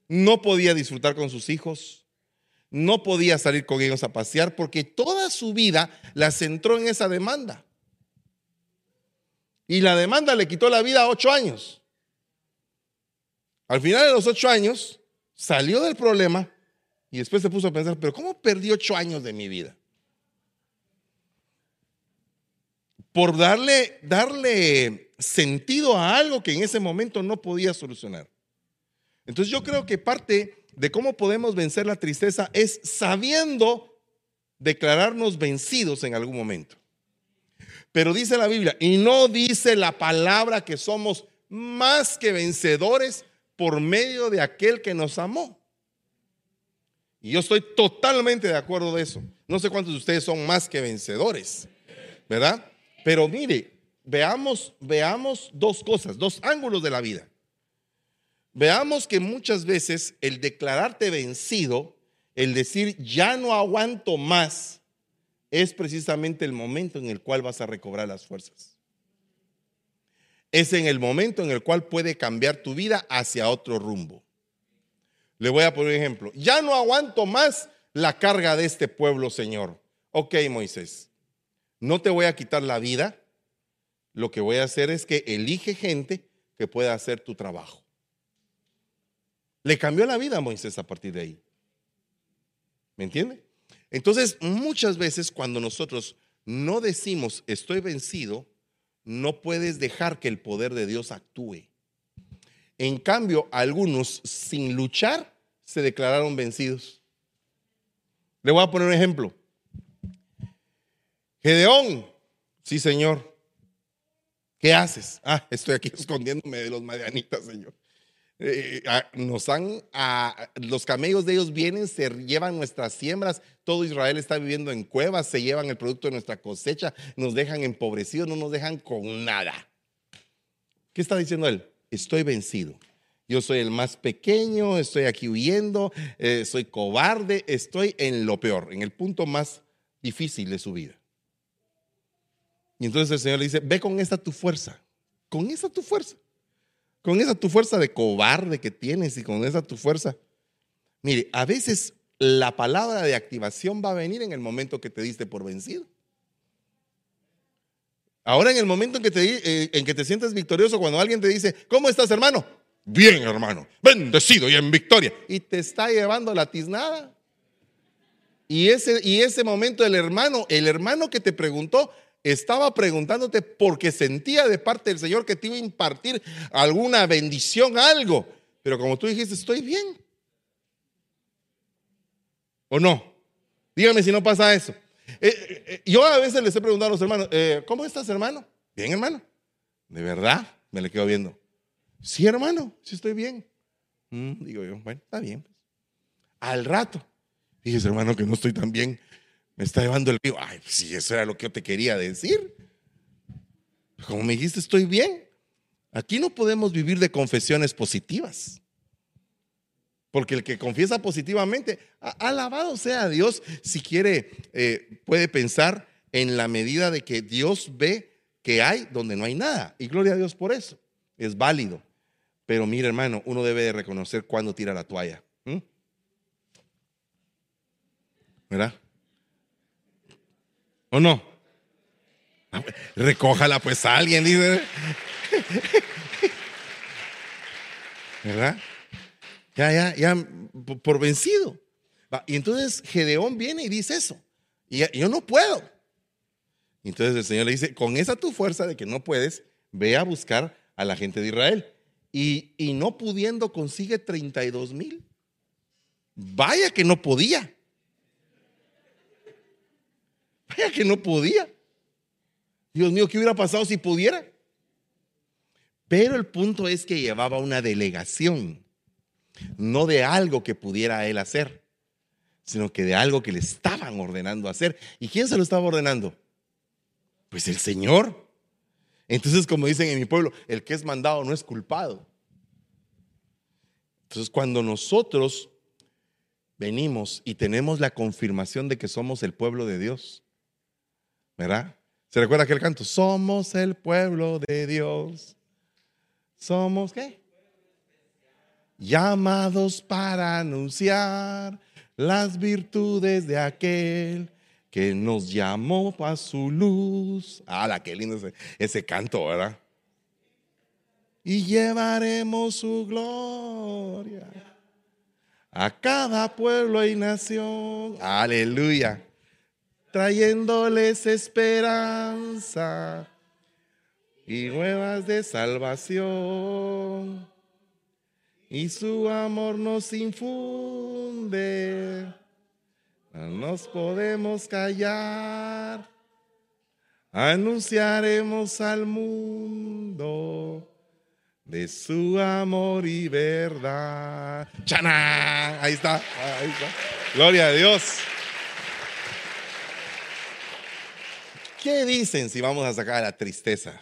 no podía disfrutar con sus hijos, no podía salir con ellos a pasear porque toda su vida la centró en esa demanda. Y la demanda le quitó la vida a ocho años. Al final de los ocho años, salió del problema y después se puso a pensar, pero ¿cómo perdí ocho años de mi vida? Por darle, darle sentido a algo que en ese momento no podía solucionar. Entonces yo creo que parte de cómo podemos vencer la tristeza es sabiendo declararnos vencidos en algún momento. Pero dice la Biblia, y no dice la palabra que somos más que vencedores por medio de aquel que nos amó. Y yo estoy totalmente de acuerdo de eso. No sé cuántos de ustedes son más que vencedores, ¿verdad? Pero mire, veamos, veamos dos cosas, dos ángulos de la vida. Veamos que muchas veces el declararte vencido, el decir ya no aguanto más, es precisamente el momento en el cual vas a recobrar las fuerzas. Es en el momento en el cual puede cambiar tu vida hacia otro rumbo. Le voy a poner un ejemplo. Ya no aguanto más la carga de este pueblo, Señor. Ok, Moisés, no te voy a quitar la vida. Lo que voy a hacer es que elige gente que pueda hacer tu trabajo. Le cambió la vida a Moisés a partir de ahí. ¿Me entiende? Entonces, muchas veces cuando nosotros no decimos estoy vencido, no puedes dejar que el poder de Dios actúe. En cambio, algunos sin luchar se declararon vencidos. Le voy a poner un ejemplo. Gedeón, sí señor. ¿Qué haces? Ah, estoy aquí (laughs) escondiéndome de los madianitas, señor. Eh, ah, nos han, ah, los camellos de ellos vienen, se llevan nuestras siembras, todo Israel está viviendo en cuevas, se llevan el producto de nuestra cosecha, nos dejan empobrecidos, no nos dejan con nada. ¿Qué está diciendo él? Estoy vencido. Yo soy el más pequeño, estoy aquí huyendo, eh, soy cobarde, estoy en lo peor, en el punto más difícil de su vida. Y entonces el Señor le dice, ve con esta tu fuerza, con esa tu fuerza con esa tu fuerza de cobarde que tienes y con esa tu fuerza. Mire, a veces la palabra de activación va a venir en el momento que te diste por vencido. Ahora en el momento en que te, eh, en que te sientes victorioso, cuando alguien te dice, ¿cómo estás hermano? Bien hermano, bendecido y en victoria. Y te está llevando la tiznada. Y ese, y ese momento el hermano, el hermano que te preguntó, estaba preguntándote porque sentía de parte del Señor que te iba a impartir alguna bendición, algo. Pero como tú dijiste, estoy bien. ¿O no? Dígame si no pasa eso. Eh, eh, eh, yo a veces les he preguntado a los hermanos, ¿cómo estás hermano? Bien hermano. ¿De verdad? Me le quedo viendo. Sí hermano, sí estoy bien. Mm, digo yo, bueno, está bien. Al rato, dije hermano que no estoy tan bien me está llevando el río. Ay, sí, eso era lo que yo te quería decir. Como me dijiste, estoy bien. Aquí no podemos vivir de confesiones positivas. Porque el que confiesa positivamente, alabado sea Dios, si quiere, eh, puede pensar en la medida de que Dios ve que hay donde no hay nada. Y gloria a Dios por eso. Es válido. Pero mire, hermano, uno debe de reconocer cuando tira la toalla. ¿Verdad? ¿O no? Recójala pues a alguien, dice. ¿Verdad? Ya, ya, ya, por vencido. Y entonces Gedeón viene y dice eso. Y yo no puedo. Entonces el Señor le dice, con esa tu fuerza de que no puedes, ve a buscar a la gente de Israel. Y, y no pudiendo consigue 32 mil. Vaya que no podía. Que no podía. Dios mío, ¿qué hubiera pasado si pudiera? Pero el punto es que llevaba una delegación, no de algo que pudiera él hacer, sino que de algo que le estaban ordenando hacer. ¿Y quién se lo estaba ordenando? Pues el Señor. Entonces, como dicen en mi pueblo, el que es mandado no es culpado. Entonces, cuando nosotros venimos y tenemos la confirmación de que somos el pueblo de Dios, ¿Verdad? ¿Se recuerda aquel canto? Somos el pueblo de Dios. Somos qué? Llamados para anunciar las virtudes de aquel que nos llamó a su luz. Ah, la qué lindo ese, ese canto, ¿verdad? y llevaremos su gloria a cada pueblo y nación. Aleluya. Trayéndoles esperanza y nuevas de salvación. Y su amor nos infunde. No nos podemos callar. Anunciaremos al mundo de su amor y verdad. ¡Chana! Ahí está, ahí está. Gloria a Dios. ¿Qué dicen si vamos a sacar la tristeza?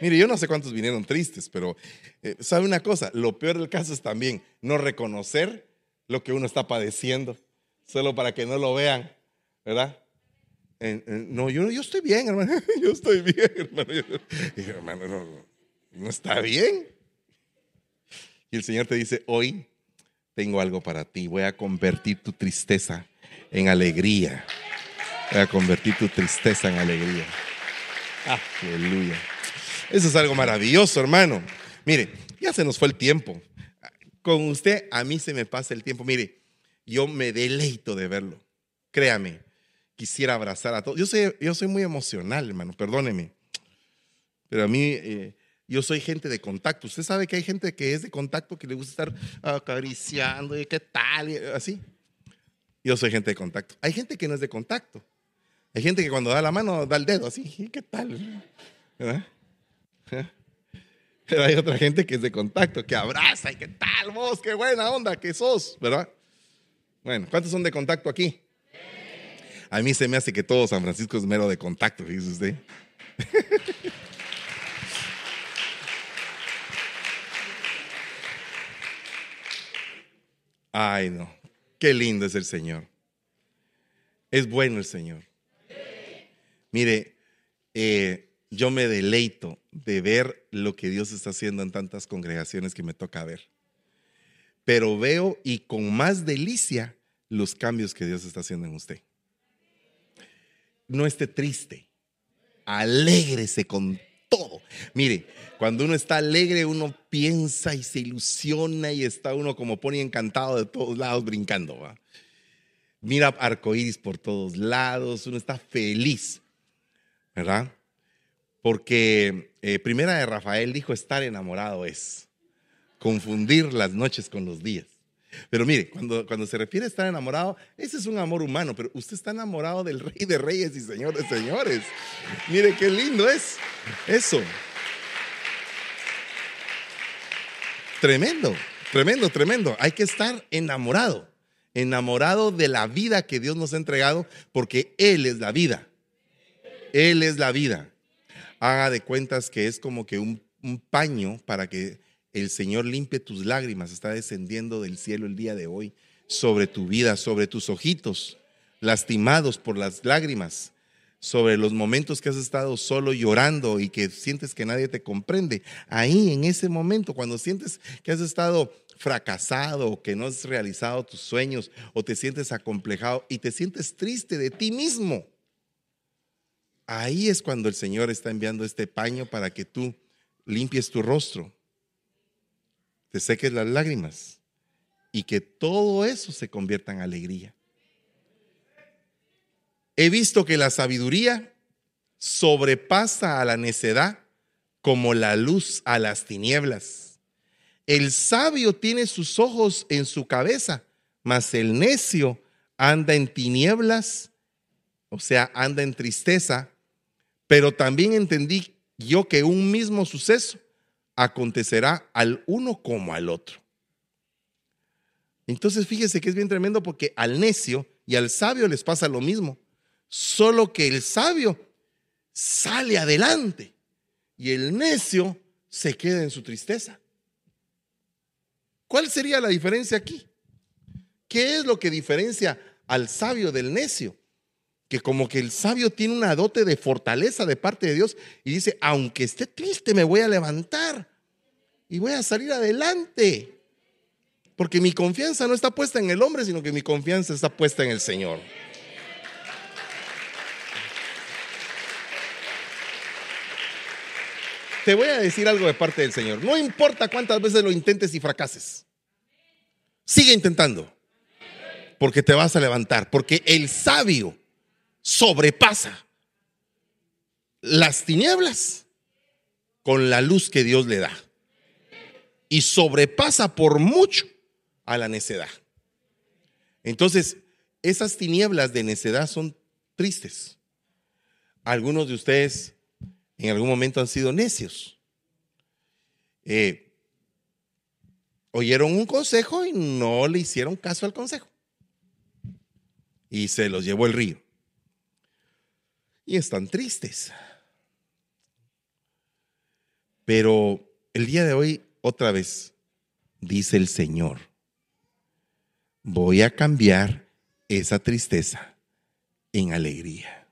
Mire, yo no sé cuántos vinieron tristes, pero eh, ¿sabe una cosa? Lo peor del caso es también no reconocer lo que uno está padeciendo, solo para que no lo vean, ¿verdad? no, yo, yo estoy bien, hermano. (laughs) Yo estoy bien, hermano. hermano, no, no está bien. Y el Señor te dice, hoy tengo algo para ti. Voy a convertir tu tristeza en alegría. Voy a convertir tu tristeza en alegría. Aleluya. Eso es algo maravilloso, hermano. Mire, ya se nos fue el tiempo. Con usted a mí se me pasa el tiempo. Mire, yo me deleito de verlo. Créame, quisiera abrazar a todos. Yo soy, yo soy muy emocional, hermano, perdóneme. Pero a mí, eh, yo soy gente de contacto. Usted sabe que hay gente que es de contacto que le gusta estar acariciando y qué tal, y así. Yo soy gente de contacto. Hay gente que no es de contacto. Hay gente que cuando da la mano da el dedo así, ¿qué tal? (laughs) Pero hay otra gente que es de contacto, que abraza y qué tal vos, qué buena onda que sos, ¿verdad? Bueno, ¿cuántos son de contacto aquí? A mí se me hace que todo San Francisco es mero de contacto, dice usted. (laughs) Ay, no. Qué lindo es el Señor. Es bueno el Señor. Mire, eh, yo me deleito de ver lo que Dios está haciendo en tantas congregaciones que me toca ver. Pero veo y con más delicia los cambios que Dios está haciendo en usted. No esté triste, alégrese con todo. Mire, cuando uno está alegre, uno piensa y se ilusiona y está uno como pone encantado de todos lados brincando. ¿va? Mira arcoíris por todos lados, uno está feliz, ¿verdad? Porque eh, primera de Rafael dijo estar enamorado es confundir las noches con los días. Pero mire, cuando, cuando se refiere a estar enamorado, ese es un amor humano, pero usted está enamorado del rey de reyes y señor de señores. Mire qué lindo es eso. Tremendo, tremendo, tremendo. Hay que estar enamorado, enamorado de la vida que Dios nos ha entregado, porque Él es la vida. Él es la vida. Haga de cuentas que es como que un, un paño para que el Señor limpie tus lágrimas, está descendiendo del cielo el día de hoy sobre tu vida, sobre tus ojitos, lastimados por las lágrimas, sobre los momentos que has estado solo llorando y que sientes que nadie te comprende. Ahí, en ese momento, cuando sientes que has estado fracasado que no has realizado tus sueños o te sientes acomplejado y te sientes triste de ti mismo, ahí es cuando el Señor está enviando este paño para que tú limpies tu rostro te seques las lágrimas y que todo eso se convierta en alegría. He visto que la sabiduría sobrepasa a la necedad como la luz a las tinieblas. El sabio tiene sus ojos en su cabeza, mas el necio anda en tinieblas, o sea, anda en tristeza. Pero también entendí yo que un mismo suceso acontecerá al uno como al otro. Entonces fíjese que es bien tremendo porque al necio y al sabio les pasa lo mismo, solo que el sabio sale adelante y el necio se queda en su tristeza. ¿Cuál sería la diferencia aquí? ¿Qué es lo que diferencia al sabio del necio? Que como que el sabio tiene una dote de fortaleza de parte de Dios y dice, aunque esté triste, me voy a levantar y voy a salir adelante. Porque mi confianza no está puesta en el hombre, sino que mi confianza está puesta en el Señor. te voy a decir algo de parte del Señor. No importa cuántas veces lo intentes y fracases. Sigue intentando. Porque te vas a levantar. Porque el sabio sobrepasa las tinieblas con la luz que Dios le da. Y sobrepasa por mucho a la necedad. Entonces, esas tinieblas de necedad son tristes. Algunos de ustedes en algún momento han sido necios. Eh, oyeron un consejo y no le hicieron caso al consejo. Y se los llevó el río. Y están tristes. Pero el día de hoy, otra vez, dice el Señor, voy a cambiar esa tristeza en alegría.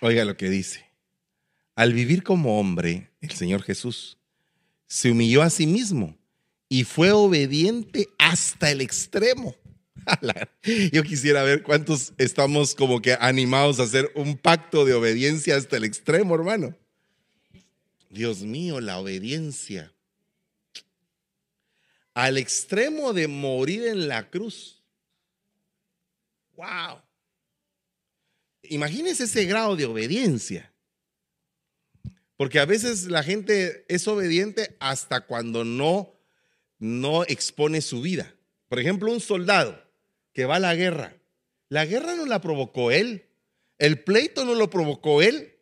Oiga lo que dice. Al vivir como hombre, el Señor Jesús se humilló a sí mismo y fue obediente hasta el extremo. (laughs) Yo quisiera ver cuántos estamos como que animados a hacer un pacto de obediencia hasta el extremo, hermano. Dios mío, la obediencia. Al extremo de morir en la cruz. Wow. Imagínense ese grado de obediencia. Porque a veces la gente es obediente hasta cuando no, no expone su vida. Por ejemplo, un soldado que va a la guerra. La guerra no la provocó él. El pleito no lo provocó él.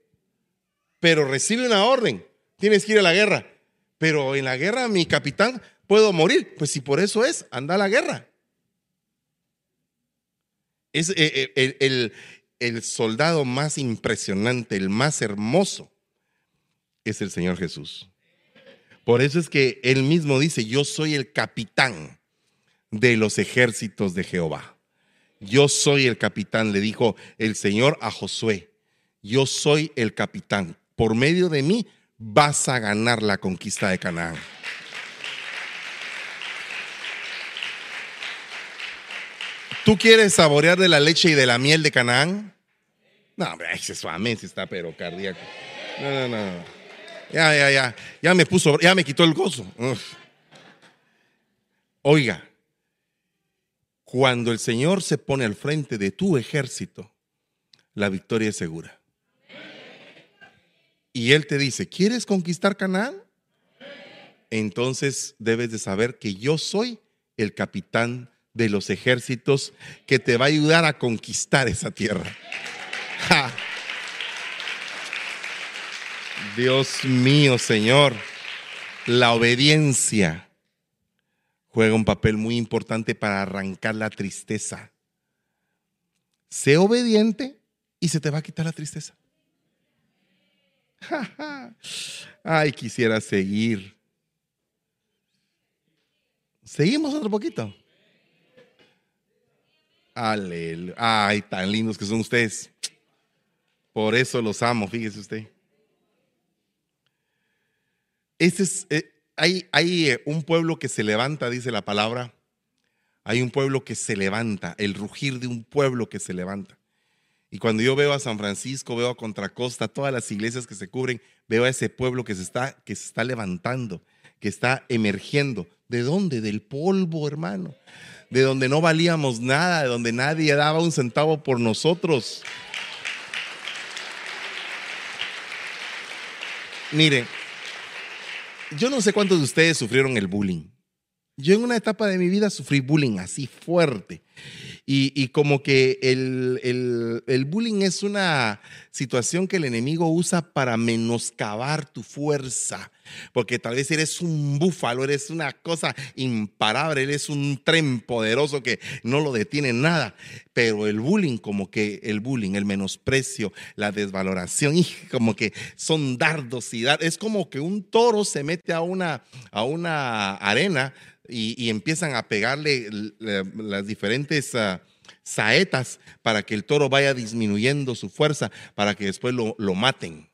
Pero recibe una orden. Tienes que ir a la guerra. Pero en la guerra, mi capitán, puedo morir. Pues si por eso es, anda a la guerra. Es eh, eh, el, el soldado más impresionante, el más hermoso, es el Señor Jesús. Por eso es que él mismo dice, yo soy el capitán de los ejércitos de Jehová. Yo soy el capitán, le dijo el Señor a Josué. Yo soy el capitán. Por medio de mí vas a ganar la conquista de Canaán. ¿Tú quieres saborear de la leche y de la miel de Canaán? No, hombre, ese suavemente está pero cardíaco. No, no, no. Ya, ya, ya. Ya me puso, ya me quitó el gozo. Oiga, cuando el Señor se pone al frente de tu ejército, la victoria es segura. Y Él te dice, ¿quieres conquistar Canaán? Entonces debes de saber que yo soy el capitán de los ejércitos que te va a ayudar a conquistar esa tierra. Dios mío, Señor, la obediencia juega un papel muy importante para arrancar la tristeza. Sé obediente y se te va a quitar la tristeza. (laughs) Ay, quisiera seguir. Seguimos otro poquito. Aleluya. Ay, tan lindos que son ustedes. Por eso los amo, fíjese usted. Este es, eh, hay, hay eh, un pueblo que se levanta, dice la palabra. Hay un pueblo que se levanta, el rugir de un pueblo que se levanta. Y cuando yo veo a San Francisco, veo a Contracosta, todas las iglesias que se cubren, veo a ese pueblo que se está, que se está levantando, que está emergiendo. ¿De dónde? Del polvo, hermano. De donde no valíamos nada, de donde nadie daba un centavo por nosotros. Mire, yo no sé cuántos de ustedes sufrieron el bullying. Yo en una etapa de mi vida sufrí bullying así fuerte. Y, como que el, el, bullying es una situación que el enemigo usa para menoscabar tu fuerza. Porque tal vez eres un búfalo, eres una cosa imparable, eres un tren poderoso que no lo detiene nada. Pero el bullying, como que el bullying, el menosprecio, la desvaloración, (laughs) y como que son dardos y dar. Es como que un toro se mete a una, a una arena y, empiezan a pegarle las diferentes ah, saetas para que el toro vaya disminuyendo su fuerza, para que después lo, maten.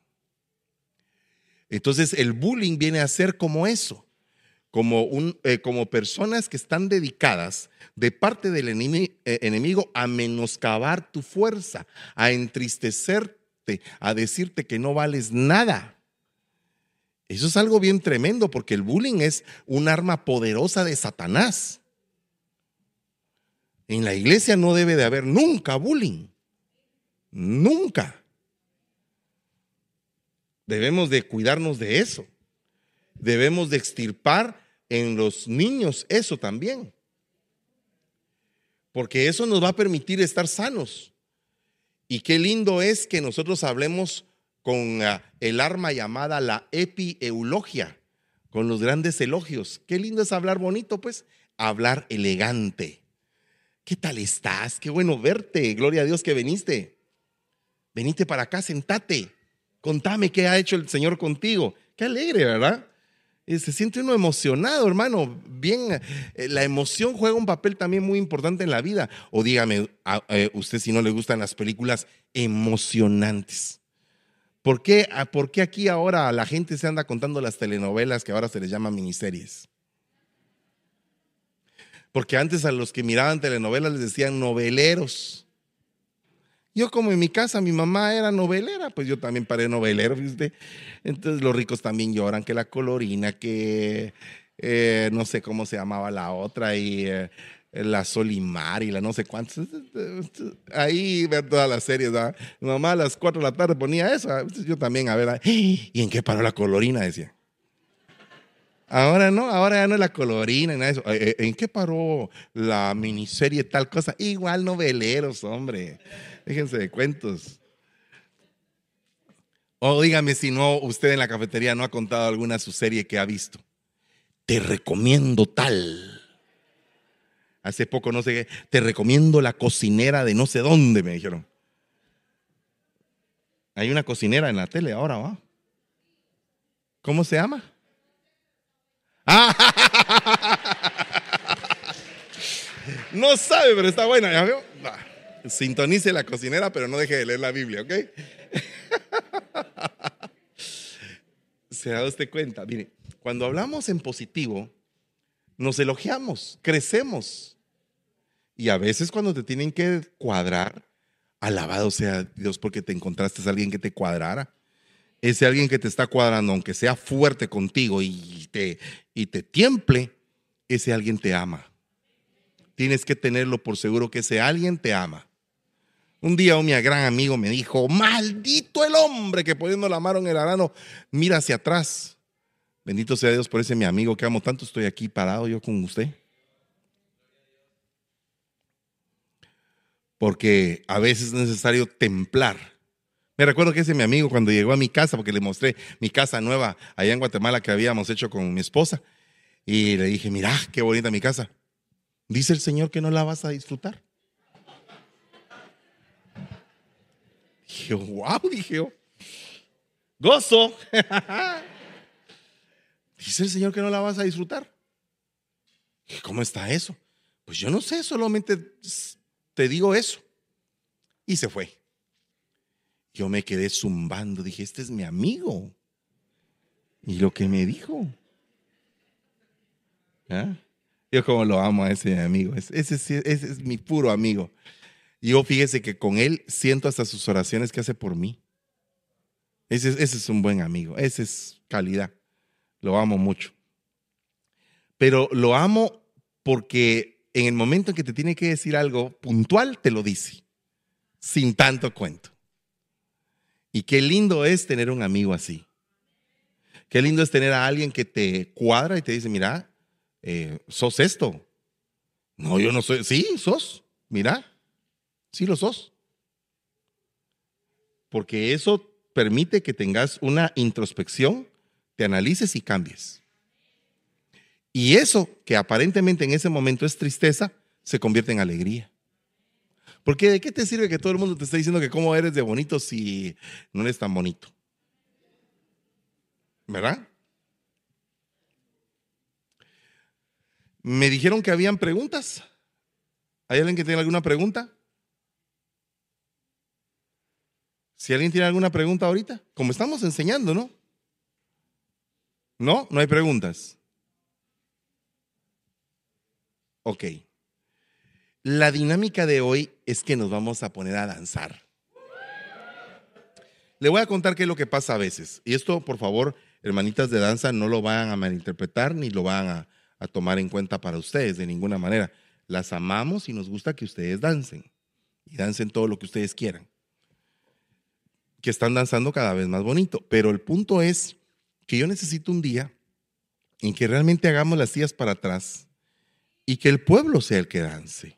Entonces el bullying viene a ser como eso, como, un, eh, como personas que están dedicadas de parte del eh, enemigo a menoscabar tu fuerza, a entristecerte, a decirte que no vales nada. Eso es algo bien tremendo porque el bullying es un arma poderosa de Satanás. En la iglesia no debe de haber nunca bullying. Nunca. Debemos de cuidarnos de eso. Debemos de extirpar en los niños eso también. Porque eso nos va a permitir estar sanos. Y qué lindo es que nosotros hablemos con ah, el arma llamada la epieulogia, con los grandes elogios. Qué lindo es hablar bonito, pues, hablar elegante. ¿Qué tal estás? Qué bueno verte. Gloria a Dios que viniste. Venite para acá, sentate. Contame qué ha hecho el Señor contigo. Qué alegre, ¿verdad? se siente uno emocionado, hermano. Bien, eh, la emoción juega un papel también muy importante en la vida. O dígame, a, eh, usted si no le gustan las películas emocionantes. ¿Por qué, ¿Por qué aquí ahora la gente se anda contando las telenovelas que ahora se les llama miniseries? Porque antes a los que miraban telenovelas les decían noveleros. Yo como en mi casa mi mamá era novelera, pues yo también paré novelero, ¿viste? Entonces los ricos también lloran, que la colorina, que eh, no sé cómo se llamaba la otra, y eh, la Solimar y la no sé cuántos. Ahí ver todas las series, ¿verdad? Mamá a las 4 de la tarde ponía eso, yo también, a ver, ¿y en qué paró la colorina? Decía. Ahora no, ahora ya no es la colorina nada de eso. Eh, ¿En qué paró la miniserie tal cosa? Igual noveleros, hombre. Déjense de cuentos. O dígame si no, usted en la cafetería no ha contado alguna su serie que ha visto. Te recomiendo tal. Hace poco no sé qué, te recomiendo la cocinera de no sé dónde, me dijeron. Hay una cocinera en la tele ahora, ¿va? ¿Cómo se llama? (laughs) No sabe, pero está buena, ¿ya veo? Sintonice la cocinera, pero no deje de leer la Biblia, ¿ok? (laughs) ¿Se da usted cuenta? Mire, cuando hablamos en positivo, nos elogiamos, crecemos. Y a veces cuando te tienen que cuadrar, alabado sea Dios porque te encontraste a alguien que te cuadrara. Ese alguien que te está cuadrando, aunque sea fuerte contigo y te, y te tiemple, ese alguien te ama. Tienes que tenerlo por seguro que ese alguien te ama. Un día un mi gran amigo me dijo, maldito el hombre que poniendo la mano en el arano, mira hacia atrás. Bendito sea Dios por ese mi amigo que amo tanto, estoy aquí parado yo con usted. Porque a veces es necesario templar. Me recuerdo que ese mi amigo cuando llegó a mi casa, porque le mostré mi casa nueva allá en Guatemala que habíamos hecho con mi esposa, y le dije, mira, qué bonita mi casa. Dice el Señor que no la vas a disfrutar. Dije, wow, dije. Gozo. (laughs) Dice el Señor que no la vas a disfrutar. ¿cómo está eso? Pues yo no sé, solamente te digo eso. Y se fue. Yo me quedé zumbando, dije, este es mi amigo. Y lo que me dijo. ¿Ah? Yo como lo amo a ese amigo. Ese, ese, es mi puro amigo. Yo fíjese que con él siento hasta sus oraciones que hace por mí. Ese, ese es un buen amigo. Ese es calidad. Lo amo mucho. Pero lo amo porque en el momento en que te tiene que decir algo puntual, te lo dice. Sin tanto cuento. Y qué lindo es tener un amigo así. Qué lindo es tener a alguien que te cuadra y te dice, mira, eh, sos esto. No, yo no soy. Sí, sos. Mira, sí lo sos. Porque eso permite que tengas una introspección, te analices y cambies. Y eso que aparentemente en ese momento es tristeza, se convierte en alegría. Porque ¿de qué te sirve que todo el mundo te esté diciendo que cómo eres de bonito si no eres tan bonito? ¿Verdad? Me dijeron que habían preguntas. ¿Hay alguien que tiene alguna pregunta? Si alguien tiene alguna pregunta ahorita, como estamos enseñando, ¿no? No, no hay preguntas. Ok. La dinámica de hoy es que nos vamos a poner a danzar. Le voy a contar qué es lo que pasa a veces. Y esto, por favor, hermanitas de danza, no lo van a malinterpretar ni lo van a, tomar en cuenta para ustedes de ninguna manera. Las amamos y nos gusta que ustedes dancen. Y dancen todo lo que ustedes quieran. Que están danzando cada vez más bonito. Pero el punto es que yo necesito un día en que realmente hagamos las sillas para atrás y que el pueblo sea el que dance.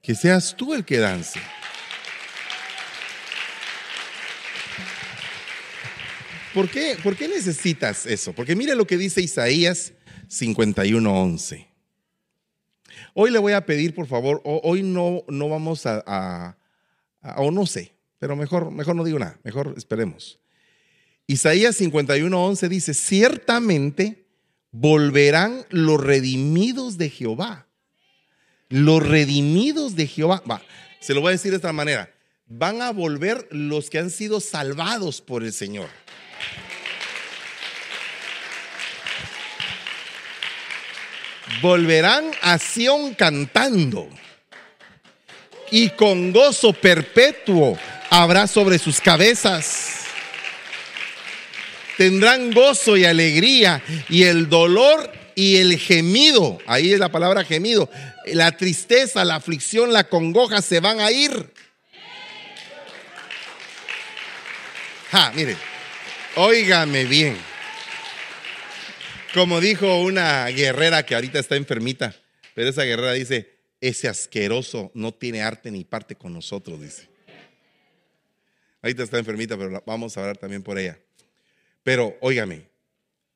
Que seas tú el que dance. ¿Por qué, ¿Por qué necesitas eso? Porque mire lo que dice Isaías 51:11. Hoy le voy a pedir, por favor, hoy no, no vamos a, o no sé, pero mejor, mejor no digo nada, mejor esperemos. Isaías 51:11 dice, ciertamente volverán los redimidos de Jehová. Los redimidos de Jehová. Se lo voy a decir de esta manera. Van a volver los que han sido salvados por el Señor. volverán a Sión cantando y con gozo perpetuo habrá sobre sus cabezas. Tendrán gozo y alegría y el dolor y el gemido, ahí es la palabra gemido, la tristeza, la aflicción, la congoja se van a ir. Ja, mire, óigame bien. Como dijo una guerrera que ahorita está enfermita, pero esa guerrera dice, ese asqueroso no tiene arte ni parte con nosotros, dice. Ahorita está enfermita, pero vamos a hablar también por ella. Pero, óigame,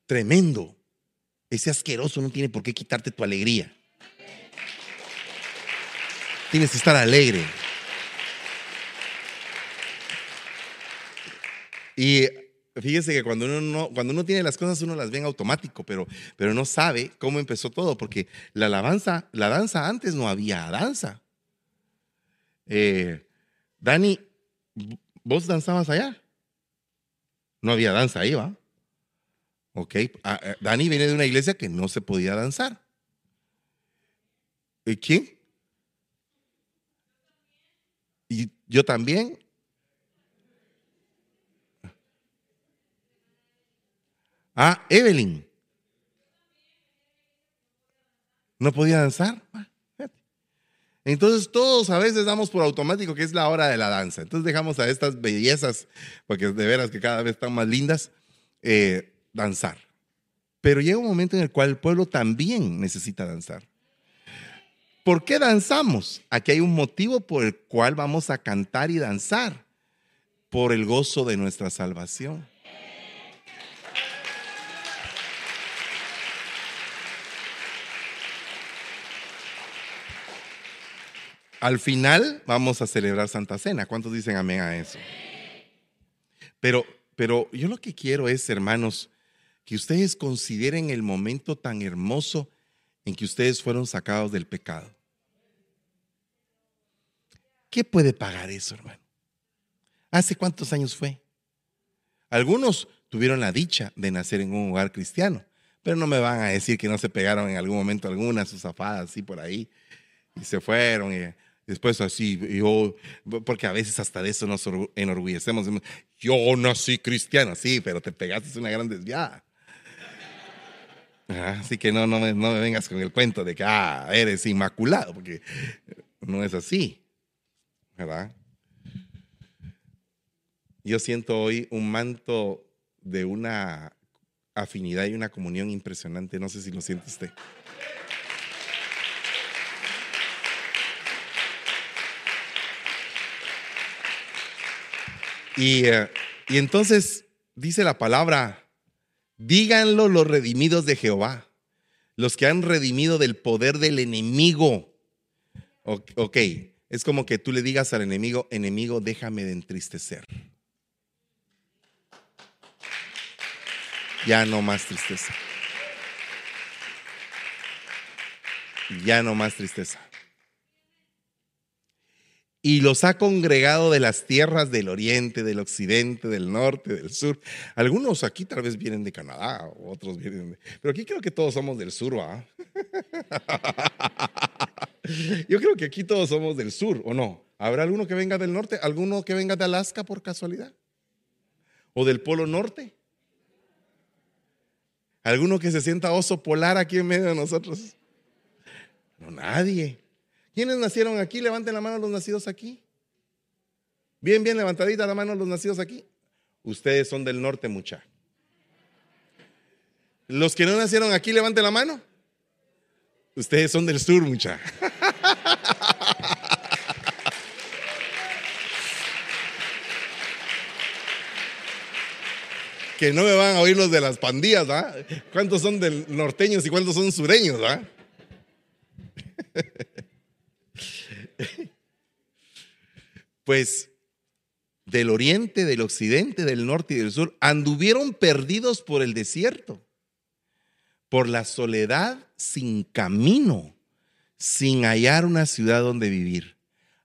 tremendo. Ese asqueroso no tiene por qué quitarte tu alegría. Tienes que estar alegre. Y Fíjese que cuando uno, no, cuando uno tiene las cosas, uno las ve en automático, pero, pero no sabe cómo empezó todo, porque la alabanza, la danza antes no había danza. Eh, Dani, ¿vos danzabas allá? No había danza ahí, ¿va? Ok, ah, eh, Dani viene de una iglesia que no se podía danzar. ¿Y quién? Y yo también. Ah, Evelyn. No podía danzar. Entonces todos a veces damos por automático que es la hora de la danza. Entonces dejamos a estas bellezas, porque de veras que cada vez están más lindas, eh, danzar. Pero llega un momento en el cual el pueblo también necesita danzar. ¿Por qué danzamos? Aquí hay un motivo por el cual vamos a cantar y danzar, por el gozo de nuestra salvación. Al final vamos a celebrar Santa Cena. ¿Cuántos dicen amén a eso? Pero, pero yo lo que quiero es, hermanos, que ustedes consideren el momento tan hermoso en que ustedes fueron sacados del pecado. ¿Qué puede pagar eso, hermano? ¿Hace cuántos años fue? Algunos tuvieron la dicha de nacer en un hogar cristiano, pero no me van a decir que no se pegaron en algún momento algunas sus zafadas así por ahí y se fueron. Y, Después así, yo, porque a veces hasta de eso nos enorgullecemos. Yo nací cristiano, sí, pero te pegaste una gran desviada. Así que no, no, me, no me vengas con el cuento de que ah, eres inmaculado, porque no es así. ¿Verdad? Yo siento hoy un manto de una afinidad y una comunión impresionante. No sé si lo siente usted. Eh, y, entonces dice la palabra, díganlo los redimidos de Jehová, los que han redimido del poder del enemigo. Ok, es como que tú le digas al enemigo, enemigo, déjame de entristecer. Ya no más tristeza. Ya no más tristeza. Y los ha congregado de las tierras del oriente, del occidente, del norte, del sur. Algunos aquí tal vez vienen de Canadá, otros vienen de... Pero aquí creo que todos somos del sur, ¿va? (laughs) Yo creo que aquí todos somos del sur, ¿o no? ¿Habrá alguno que venga del norte? ¿Alguno que venga de Alaska por casualidad? ¿O del Polo Norte? ¿Alguno que se sienta oso polar aquí en medio de nosotros? No, nadie. ¿Quiénes nacieron aquí? Levanten la mano los nacidos aquí. Bien, bien levantadita la mano los nacidos aquí. Ustedes son del norte, mucha. Los que no nacieron aquí, levanten la mano. Ustedes son del sur, mucha. (laughs) que no me van a oír los de las pandillas, ¿ah? ¿Cuántos son del norteños y cuántos son sureños, ¿ah? (laughs) (laughs) pues del oriente, del occidente, del norte y del sur, anduvieron perdidos por el desierto, por la soledad sin camino, sin hallar una ciudad donde vivir.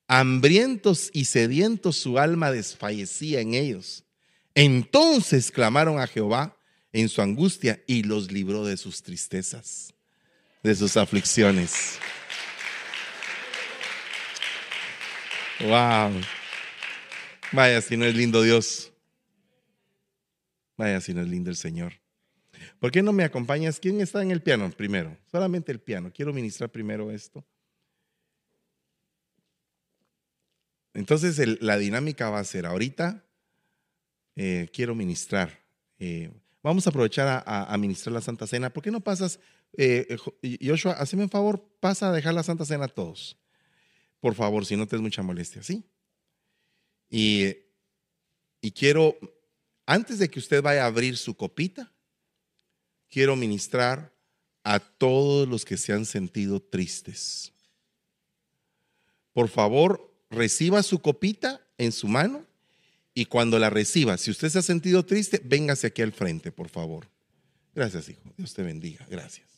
Hambrientos y sedientos su alma desfallecía en ellos. Entonces clamaron a Jehová en su angustia y los libró de sus tristezas, de sus aflicciones. Wow. Vaya si no es lindo Dios. Vaya si no es lindo el Señor. ¿Por qué no me acompañas? ¿Quién está en el piano primero? Solamente el piano. Quiero ministrar primero esto. Entonces la dinámica va a ser, ahorita eh, quiero ministrar. Eh, vamos a aprovechar a, ministrar la Santa Cena. ¿Por qué no pasas, eh, Joshua, hazme un favor, pasa a dejar la Santa Cena a todos? Por favor, si no te es mucha molestia, ¿sí? Y, y quiero, antes de que usted vaya a abrir su copita, quiero ministrar a todos los que se han sentido tristes. Por favor, reciba su copita en su mano y cuando la reciba, si usted se ha sentido triste, véngase aquí al frente, por favor. Gracias, hijo. Dios te bendiga. Gracias.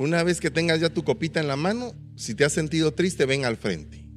Una vez que tengas ya tu copita en la mano, si te has sentido triste, ven al frente.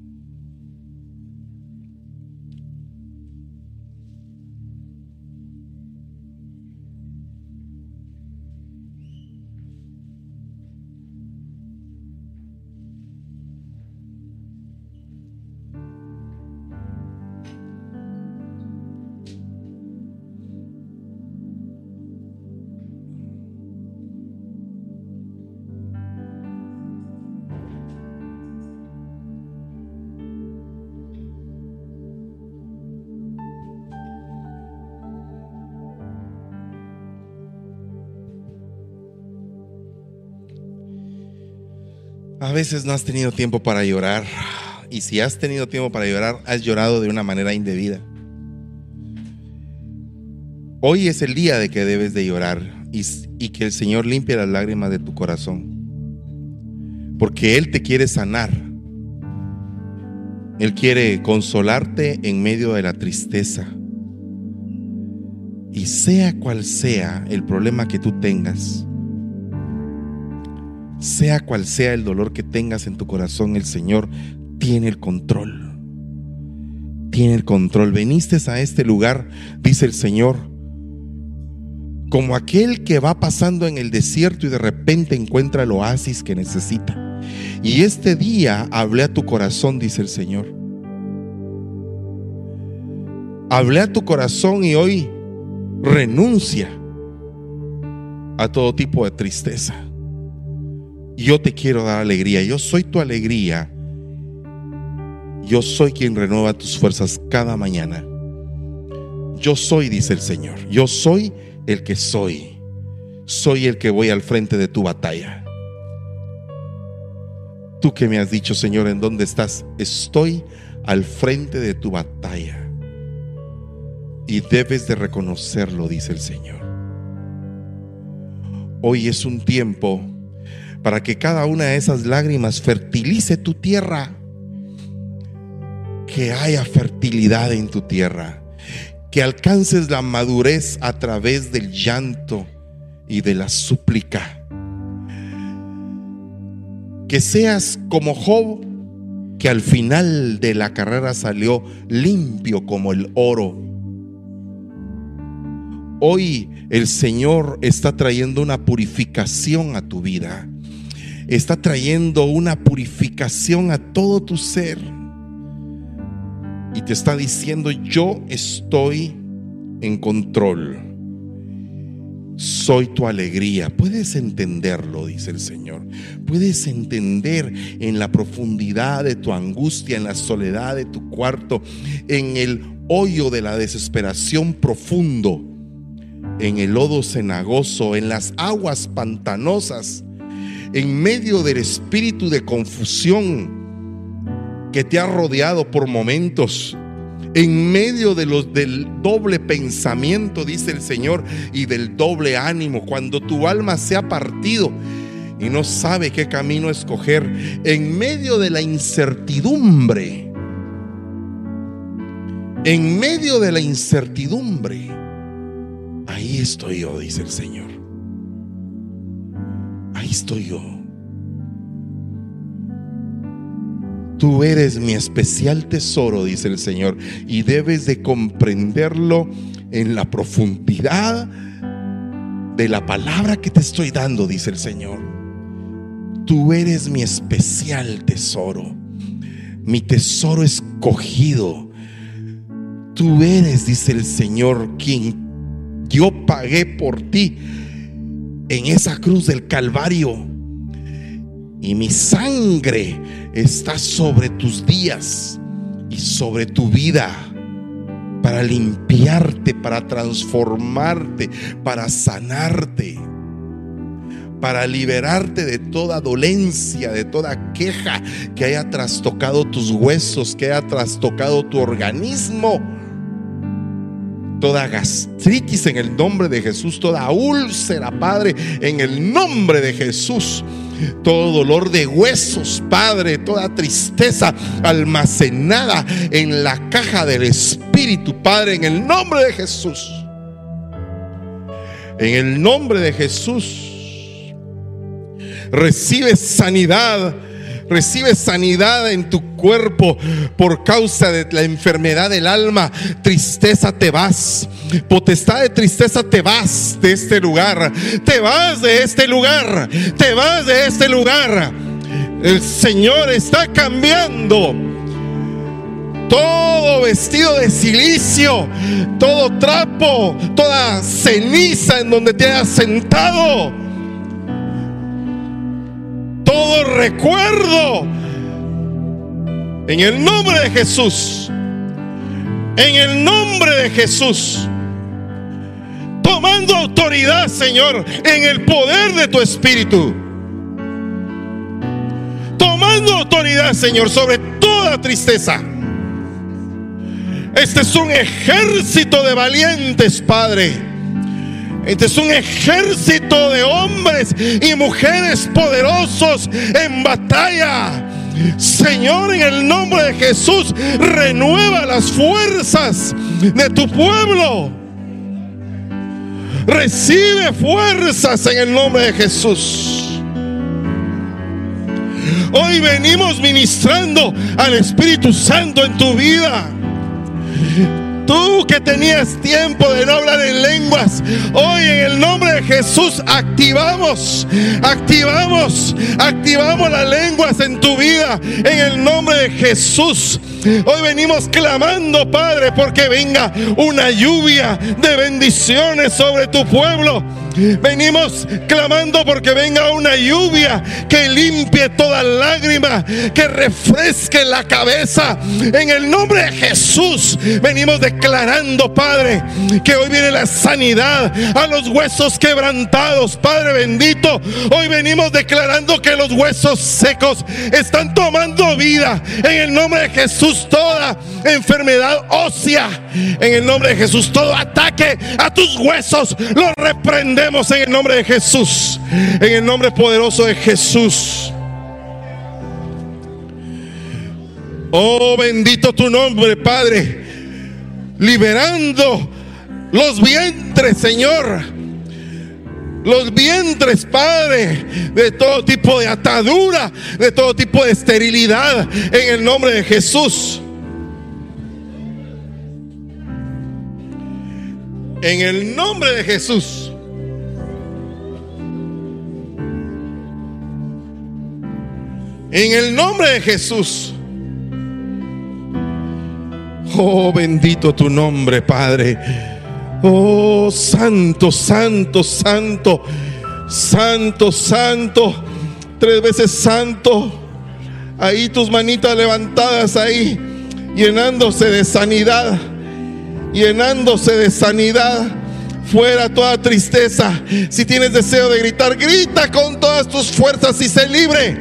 Veces no has tenido tiempo para llorar y si has tenido tiempo para llorar, has llorado de una manera indebida. Hoy es el día de que debes de llorar y, que el Señor limpie las lágrimas de tu corazón. Porque Él te quiere sanar. Él quiere consolarte en medio de la tristeza. Y sea cual sea el problema que tú tengas, sea cual sea el dolor que tengas en tu corazón, el Señor tiene el control. Tiene el control. Veniste a este lugar, dice el Señor, como aquel que va pasando en el desierto y de repente encuentra el oasis que necesita. Y este día hablé a tu corazón, dice el Señor. Hablé a tu corazón y hoy renuncia a todo tipo de tristeza yo te quiero dar alegría. Yo soy tu alegría. Yo soy quien renueva tus fuerzas cada mañana. Yo soy, dice el Señor. Yo soy el que soy. Soy el que voy al frente de tu batalla. Tú que me has dicho, Señor, ¿en dónde estás? Estoy al frente de tu batalla. Y debes de reconocerlo, dice el Señor. Hoy es un tiempo para que cada una de esas lágrimas fertilice tu tierra. Que haya fertilidad en tu tierra. Que alcances la madurez a través del llanto y de la súplica. Que seas como Job, que al final de la carrera salió limpio como el oro. Hoy el Señor está trayendo una purificación a tu vida. Está trayendo una purificación a todo tu ser. Y te está diciendo, yo estoy en control. Soy tu alegría. Puedes entenderlo, dice el Señor. Puedes entender en la profundidad de tu angustia, en la soledad de tu cuarto, en el hoyo de la desesperación profundo, en el lodo cenagoso, en las aguas pantanosas, en medio del espíritu de confusión que te ha rodeado por momentos en medio de los del doble pensamiento, dice el Señor, y del doble ánimo, cuando tu alma se ha partido y no sabe qué camino escoger, en medio de la incertidumbre, en medio de la incertidumbre, ahí estoy yo, dice el Señor. Ahí estoy yo. Tú eres mi especial tesoro, dice el Señor, y debes de comprenderlo en la profundidad de la palabra que te estoy dando, dice el Señor. Tú eres mi especial tesoro, mi tesoro escogido. Tú eres, dice el Señor, quien yo pagué por ti en esa cruz del Calvario. Y mi sangre está sobre tus días y sobre tu vida para limpiarte, para transformarte, para sanarte, para liberarte de toda dolencia, de toda queja que haya trastocado tus huesos, que haya trastocado tu organismo. Toda gastritis en el nombre de Jesús, toda úlcera, Padre, en el nombre de Jesús todo dolor de huesos, Padre, toda tristeza almacenada en la caja del Espíritu, Padre, en el nombre de Jesús. En el nombre de Jesús. Recibe sanidad Recibe sanidad en tu cuerpo por causa de la enfermedad del alma. Tristeza te vas. Potestad de tristeza te vas de este lugar. Te vas de este lugar. Te vas de este lugar. El Señor está cambiando todo vestido de silicio, todo trapo, toda ceniza en donde te hayas sentado todo recuerdo. En el nombre de Jesús. En el nombre de Jesús. Tomando autoridad, Señor, en el poder de tu Espíritu. Tomando autoridad, Señor, sobre toda tristeza. Este es un ejército de valientes, Padre este es un ejército de hombres y mujeres poderosos en batalla. Señor, en el nombre de Jesús, renueva las fuerzas de tu pueblo. Recibe fuerzas en el nombre de Jesús. Hoy venimos ministrando al Espíritu Santo en tu vida. Tú que tenías tiempo de no hablar en lenguas, hoy en el nombre de Jesús activamos, activamos, activamos las lenguas en tu vida, en el nombre de Jesús. Hoy venimos clamando, Padre, porque venga una lluvia de bendiciones sobre tu pueblo. Venimos clamando porque venga una lluvia que limpie toda lágrima, que refresque la cabeza. En el nombre de Jesús venimos declarando, Padre, que hoy viene la sanidad a los huesos quebrantados, Padre bendito. Hoy venimos declarando que los huesos secos están tomando vida. En el nombre de Jesús, toda enfermedad ósea, en el nombre de Jesús, todo ataque a tus huesos, lo reprendemos en el nombre de Jesús. En el nombre poderoso de Jesús. Oh, bendito tu nombre, Padre. Liberando los vientres, Señor. Los vientres, Padre, de todo tipo de atadura, de todo tipo de esterilidad, en el nombre de Jesús. En el nombre de Jesús. En el nombre de Jesús. Oh, bendito tu nombre, Padre. Oh, santo, santo, santo, santo, santo, tres veces santo. Ahí tus manitas levantadas ahí, llenándose de sanidad, llenándose de sanidad. Fuera toda tristeza. Si tienes deseo de gritar, grita con todas tus fuerzas y sé libre.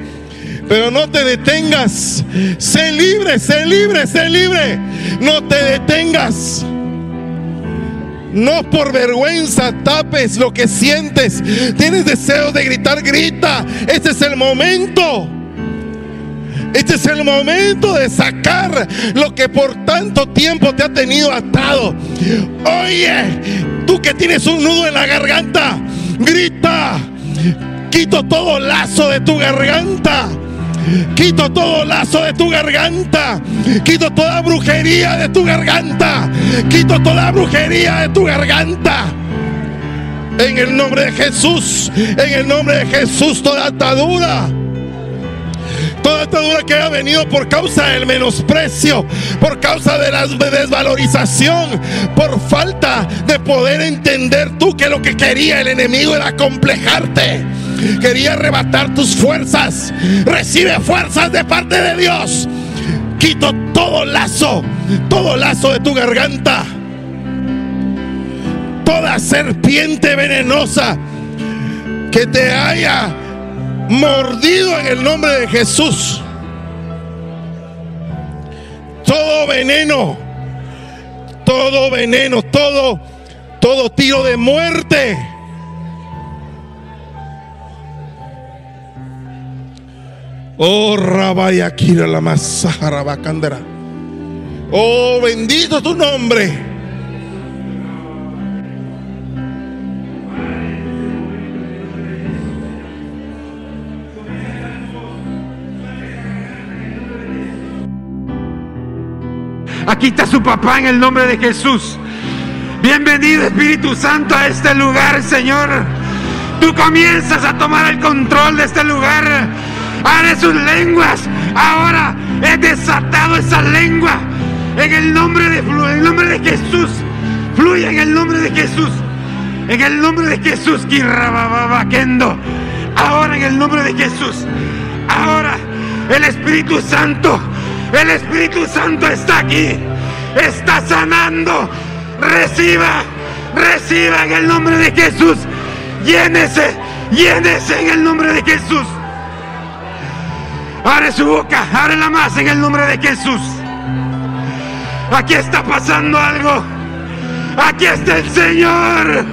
Pero no te detengas. Sé libre, sé libre, sé libre. No te detengas. No por vergüenza tapes lo que sientes. Tienes deseo de gritar, grita. Este es el momento. Este es el momento de sacar lo que por tanto tiempo te ha tenido atado. Oye, tú que tienes un nudo en la garganta, grita. Quito todo lazo de tu garganta. Quito todo lazo de tu garganta. Quito toda brujería de tu garganta. Quito toda brujería de tu garganta. En el nombre de Jesús. En el nombre de Jesús toda atadura. Toda atadura que ha venido por causa del menosprecio, por causa de la desvalorización, por falta de poder entender tú que lo que quería el enemigo era complejarte quería arrebatar tus fuerzas. Recibe fuerzas de parte de Dios. Quito todo lazo, todo lazo de tu garganta. Toda serpiente venenosa que te haya mordido en el nombre de Jesús. Todo veneno, todo veneno, todo, todo tiro de muerte Oh, Rabayakira la Masahara Oh, bendito tu nombre. Aquí está su papá en el nombre de Jesús. Bienvenido Espíritu Santo a este lugar, Señor. Tú comienzas a tomar el control de este lugar abre sus lenguas. Ahora he desatado esa lengua en el nombre de, en el nombre de Jesús. Fluye en el nombre de Jesús. En el nombre de Jesús. Ahora en el nombre de Jesús. Ahora el Espíritu Santo. El Espíritu Santo está aquí. Está sanando. Reciba. Reciba en el nombre de Jesús. Llénese. Llénese en el nombre de Jesús. Abre su boca, la más en el nombre de Jesús. Aquí está pasando algo. Aquí está el Señor.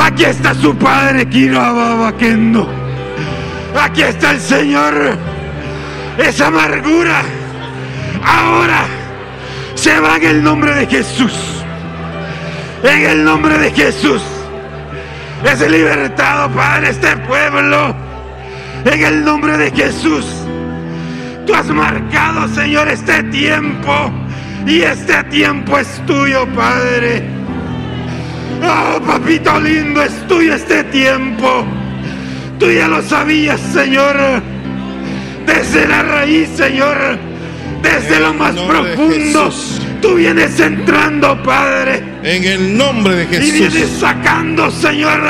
Aquí está su Padre, Kendo. Aquí está el Señor. Esa amargura ahora se va en el nombre de Jesús. En el nombre de Jesús. Es libertado, Padre, este pueblo en el nombre de Jesús. Tú has marcado, Señor, este tiempo. Y este tiempo es tuyo, Padre. Oh, papito lindo, es tuyo este tiempo. Tú ya lo sabías, Señor. Desde la raíz, Señor. Desde lo más profundo. Tú vienes entrando, Padre. En el nombre de Jesús. Y vienes sacando, Señor,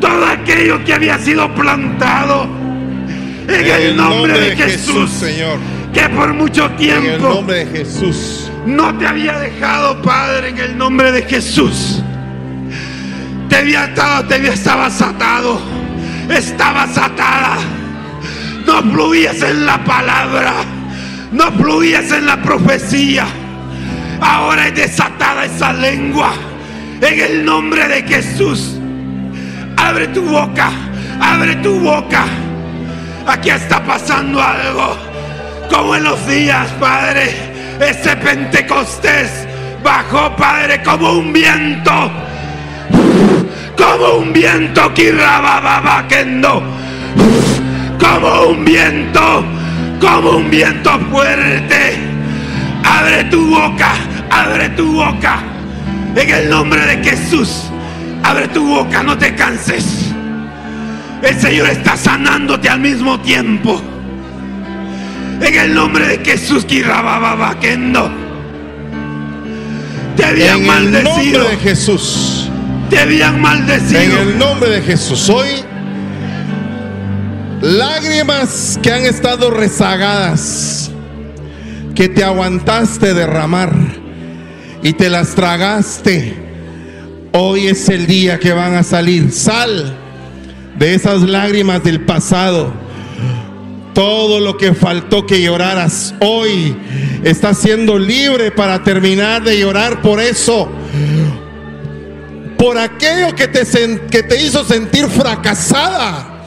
todo aquello que había sido plantado en, el nombre, de, Jesús, Señor. Que por mucho tiempo. En el nombre de Jesús. No te había dejado, Padre, en el nombre de Jesús. Te había atado, te había, estabas atado. Estabas atada. No fluías en la palabra. No fluías en la profecía. Ahora es desatada esa lengua. En el nombre de Jesús. Abre tu boca. Abre tu boca. Aquí está pasando algo. Como en los días, Padre. Ese Pentecostés bajó, Padre, como un viento. como un viento que kendo, como un viento, como un viento fuerte. Abre tu boca, abre tu boca. En el nombre de Jesús, abre tu boca, no te canses. El Señor está sanándote al mismo tiempo. En el nombre de Jesús, Kendo. Te habían en maldecido. el nombre de Jesús. Te habían maldecido. En el nombre de Jesús. Hoy, lágrimas que han estado rezagadas, que te aguantaste derramar y te las tragaste. Hoy es el día que van a salir. Sal de esas lágrimas del pasado. Todo lo que faltó que lloraras hoy está siendo libre para terminar de llorar por eso. Por aquello que te, que te hizo sentir fracasada.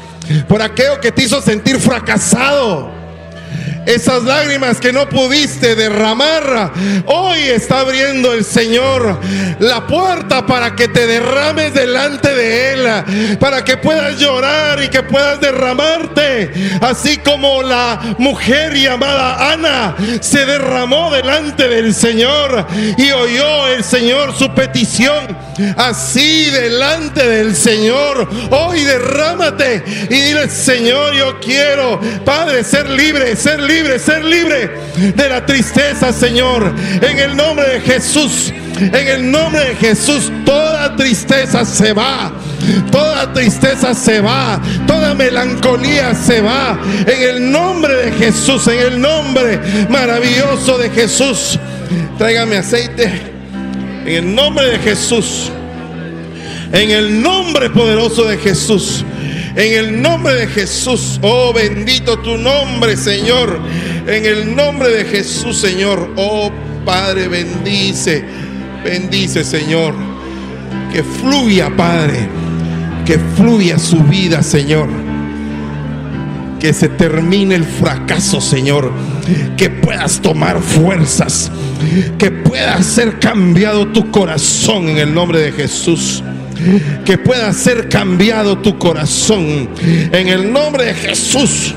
Por aquello que te hizo sentir fracasado. Esas lágrimas que no pudiste derramar, hoy está abriendo el Señor la puerta para que te derrames delante de Él, para que puedas llorar y que puedas derramarte, así como la mujer llamada Ana se derramó delante del Señor y oyó el Señor su petición, así delante del Señor, hoy derrámate y dile, Señor, yo quiero, Padre, ser libre, ser libre, ser libre de la tristeza, Señor. En el nombre de Jesús, en el nombre de Jesús, toda tristeza se va. Toda tristeza se va, toda melancolía se va. En el nombre de Jesús, en el nombre maravilloso de Jesús. Tráigame aceite. En el nombre de Jesús. En el nombre poderoso de Jesús. En el nombre de Jesús. Oh, bendito tu nombre, Señor. En el nombre de Jesús, Señor. Oh, Padre, bendice. Bendice, Señor. Que fluya, Padre. Que fluya su vida, Señor. Que se termine el fracaso, Señor. Que puedas tomar fuerzas. Que pueda ser cambiado tu corazón en el nombre de Jesús. Que pueda ser cambiado tu corazón en el nombre de Jesús.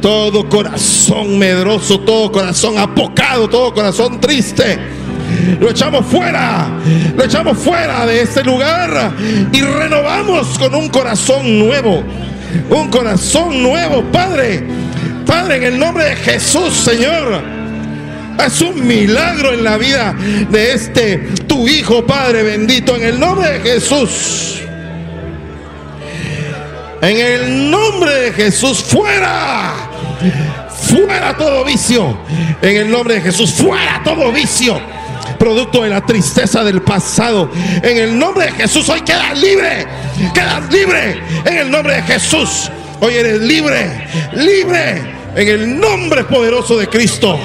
Todo corazón medroso, todo corazón apocado, todo corazón triste. Lo echamos fuera, lo echamos fuera de este lugar y renovamos con un corazón nuevo. Un corazón nuevo, Padre. Padre, en el nombre de Jesús, Señor. Haz un milagro en la vida de este tu hijo, Padre bendito, en el nombre de Jesús. En el nombre de Jesús, fuera. Fuera todo vicio. En el nombre de Jesús, fuera todo vicio. Producto de la tristeza del pasado. En el nombre de Jesús, hoy quedas libre. Quedas libre. En el nombre de Jesús. Hoy eres libre. Libre. En el nombre poderoso de Cristo.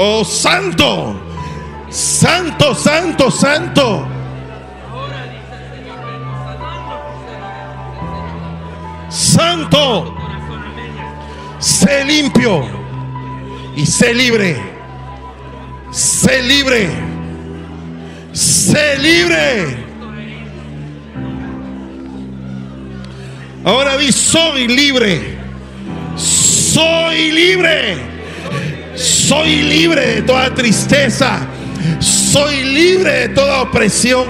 Oh santo, santo, santo, santo. Santo, sé limpio y sé libre. Sé libre. Sé libre. Ahora di, soy libre. Soy libre. Soy libre de toda tristeza. Soy libre de toda opresión.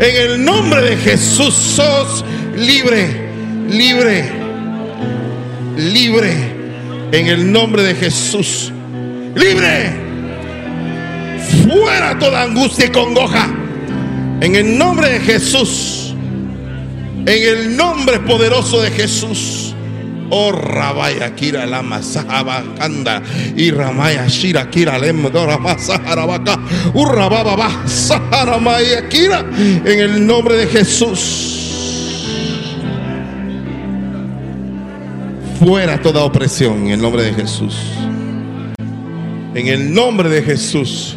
En el nombre de Jesús sos libre, libre, libre. En el nombre de Jesús. Libre. Fuera toda angustia y congoja. En el nombre de Jesús. En el nombre poderoso de Jesús. Oh Rabaya Kira Lama Sahabakanda y Ramaya Shira Kira Lemdora Masaharabaka Urrababa Saharamaya Kira en el nombre de Jesús. Fuera toda opresión en el nombre de Jesús. En el nombre de Jesús.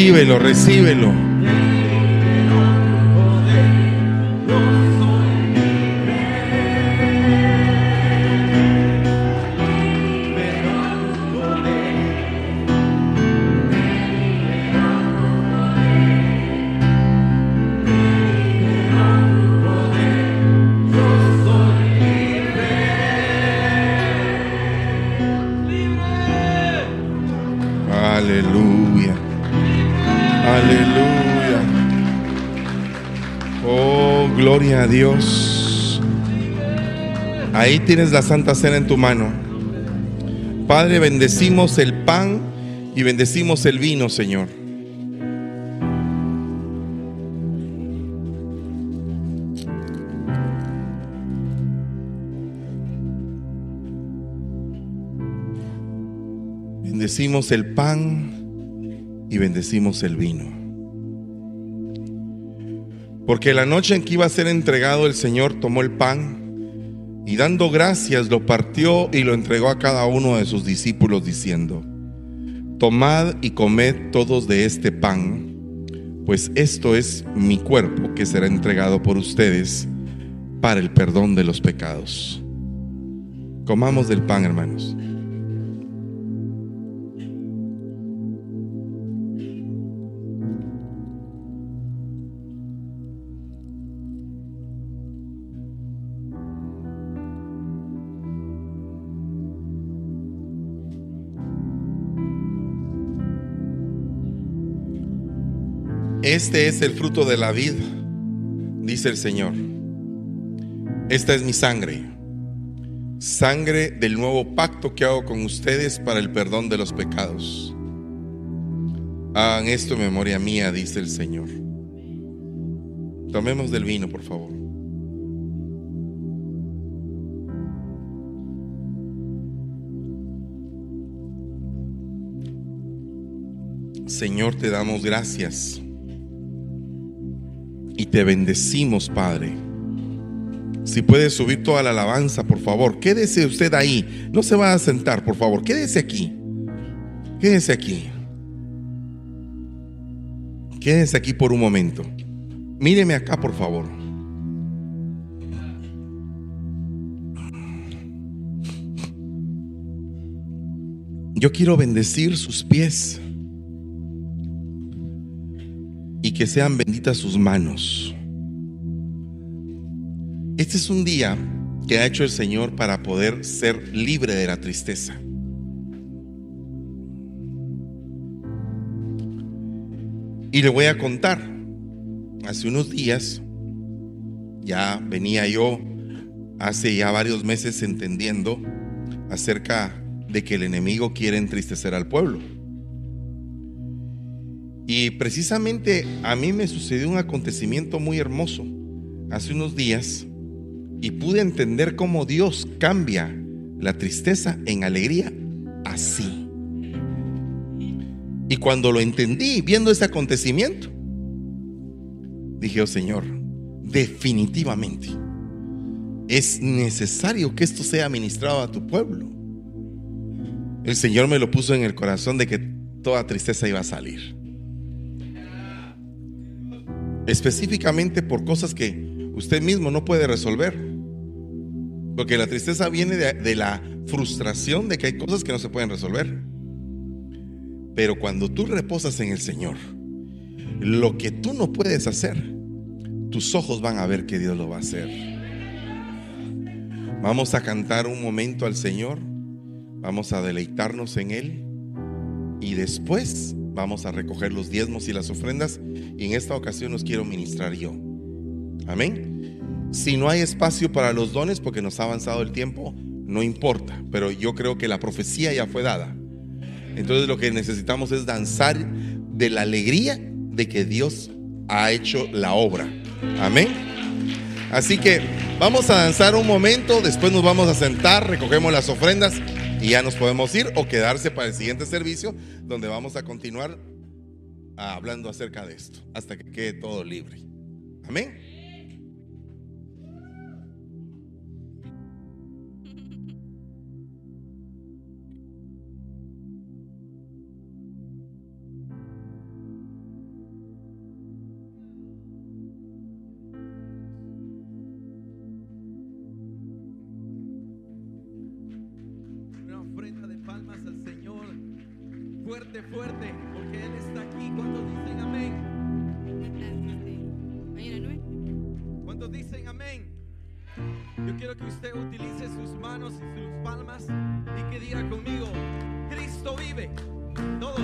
Recíbelo, recíbelo. Dios. Ahí tienes la Santa Cena en tu mano. Padre, bendecimos el pan y bendecimos el vino, Señor. Bendecimos el pan y bendecimos el vino. Porque la noche en que iba a ser entregado el Señor tomó el pan y dando gracias lo partió y lo entregó a cada uno de sus discípulos diciendo, tomad y comed todos de este pan, pues esto es mi cuerpo que será entregado por ustedes para el perdón de los pecados. Comamos del pan, hermanos. Este es el fruto de la vid, dice el Señor. Esta es mi sangre, sangre del nuevo pacto que hago con ustedes para el perdón de los pecados. Hagan esto en memoria mía, dice el Señor. Tomemos del vino, por favor. Señor, te damos gracias te bendecimos, Padre. Si puede subir toda la alabanza, por favor, quédese usted ahí. No se va a sentar, por favor, quédese aquí. Quédese aquí. Quédese aquí por un momento. Míreme acá, por favor. Yo quiero bendecir sus pies que sean benditas sus manos. Este es un día que ha hecho el Señor para poder ser libre de la tristeza. Y le voy a contar, hace unos días, ya venía yo hace ya varios meses entendiendo acerca de que el enemigo quiere entristecer al pueblo. Y precisamente a mí me sucedió un acontecimiento muy hermoso hace unos días y pude entender cómo Dios cambia la tristeza en alegría así. Y cuando lo entendí viendo ese acontecimiento, dije, oh Señor, definitivamente es necesario que esto sea ministrado a tu pueblo. El Señor me lo puso en el corazón de que toda tristeza iba a salir específicamente por cosas que usted mismo no puede resolver. Porque la tristeza viene de, la frustración de que hay cosas que no se pueden resolver. Pero cuando tú reposas en el Señor, lo que tú no puedes hacer, tus ojos van a ver que Dios lo va a hacer. Vamos a cantar un momento al Señor, vamos a deleitarnos en Él y después vamos a recoger los diezmos y las ofrendas y en esta ocasión los quiero ministrar yo. Amén. Si no hay espacio para los dones porque nos ha avanzado el tiempo, no importa, pero yo creo que la profecía ya fue dada. Entonces lo que necesitamos es danzar de la alegría de que Dios ha hecho la obra. Amén. Así que vamos a danzar un momento, después nos vamos a sentar, recogemos las ofrendas y ya nos podemos ir o quedarse para el siguiente servicio donde vamos a continuar hablando acerca de esto hasta que quede todo libre. Amén. Dicen amén? Yo quiero que usted utilice sus manos y sus palmas y que diga conmigo, Cristo vive. Todos.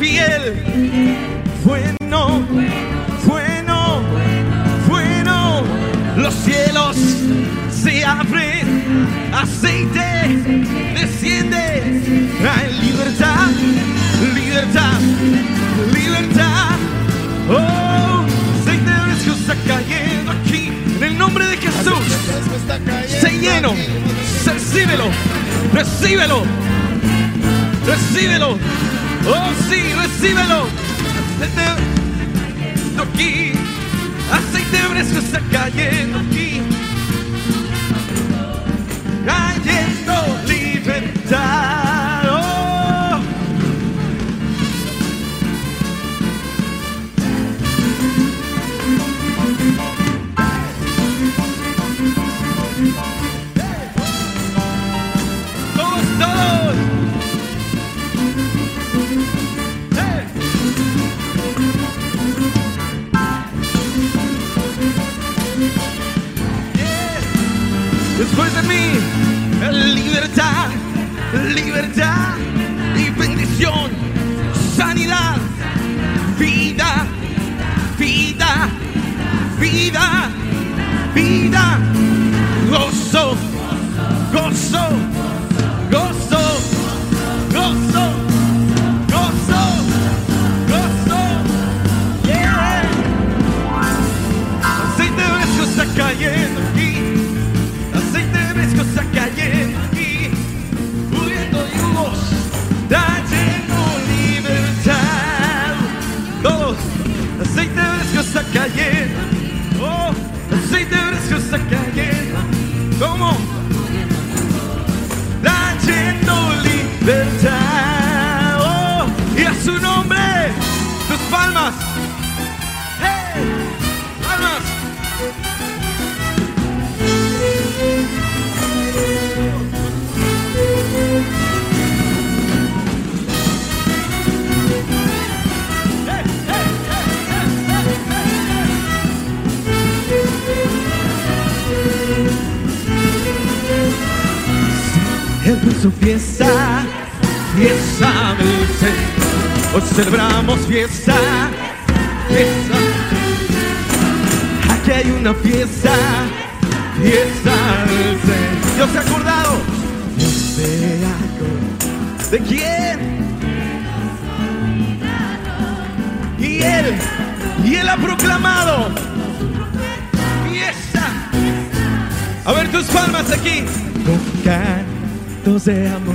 fiel, bueno, bueno, bueno. Los cielos se abren, aceite desciende, hay libertad, libertad, libertad. Oh, aceite fresco está cayendo aquí, en el nombre de Jesús. Se lleno, recíbelo, recíbelo, recíbelo. Oh, sí, recíbelo. Aceite aquí. Aceite fresco está cayendo aquí. Cayendo libertad. Cantos de amor.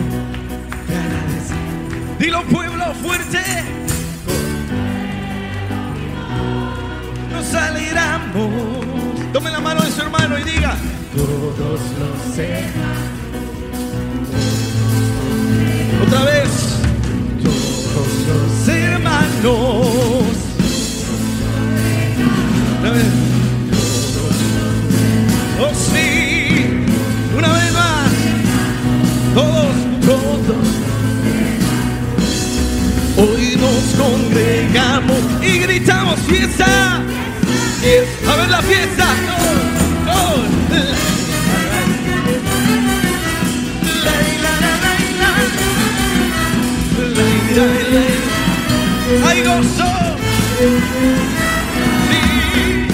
Hay gozo. Sí.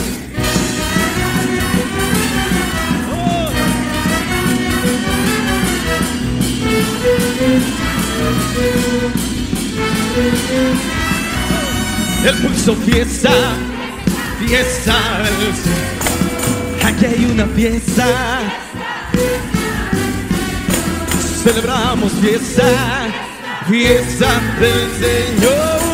Oh. El pulso fiesta, fiesta. Aquí hay una fiesta. Celebramos fiesta, fiesta del Señor.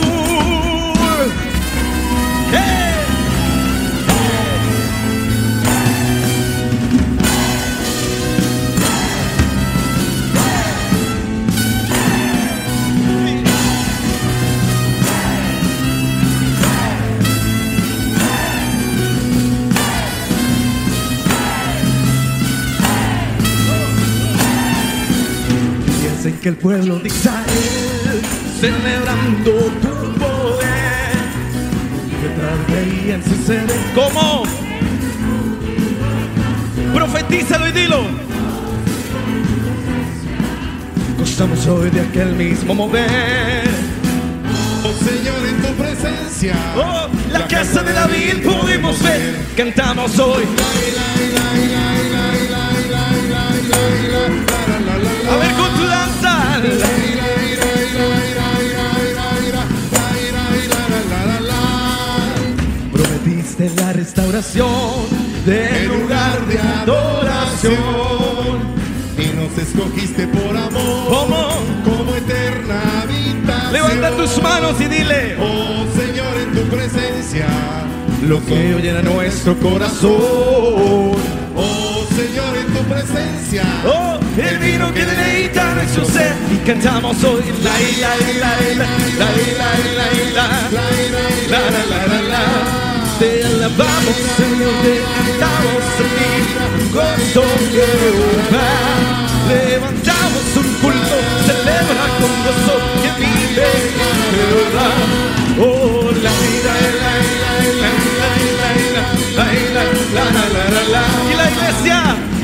Que el pueblo de Israel celebrando tu poder detrás veían suceder ¿Cómo? Profetízalo y dilo. Gozamos hoy de aquel mismo mover. Oh Señor, en tu presencia. Oh, la casa de David pudimos ver. Cantamos hoy. A ver con tu danza Prometiste la restauración del lugar de adoración Y nos escogiste por amor ¿Cómo? como eterna tus manos y dile Oh Señor, en tu presencia. lo que hoy llena nuestro corazón. Oh Señor, en tu presencia. Oh, el vino que deleita nuestro ser y cantamos hoy la la la la la la la la la la la la te alabamos Señor te cantamos a ti gozo Jehová levantamos un culto celebra con gozo que vive Jehová oh la vida la la la la la la la la la la la y la iglesia Una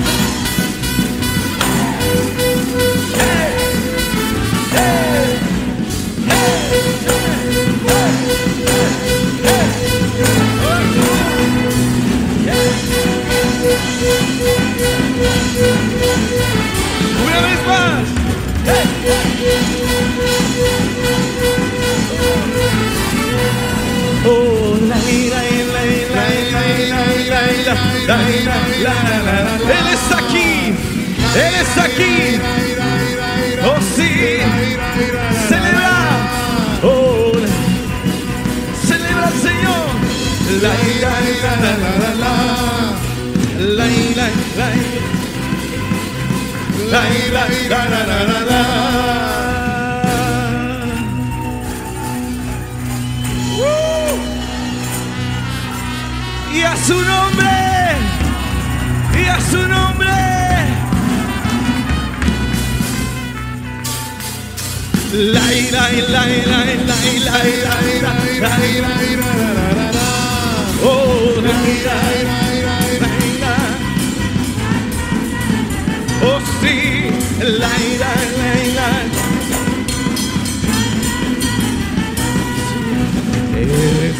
Él está aquí. Él está aquí. Oh, sí. Celebra. Oh, celebra al Señor. La la la la la la. La la. La la la la su nombre, y a su nombre. La ira, la ira, la ira, la ira, la ira, oh, la ira, la ira, oh sí, la ira, la ira. Eres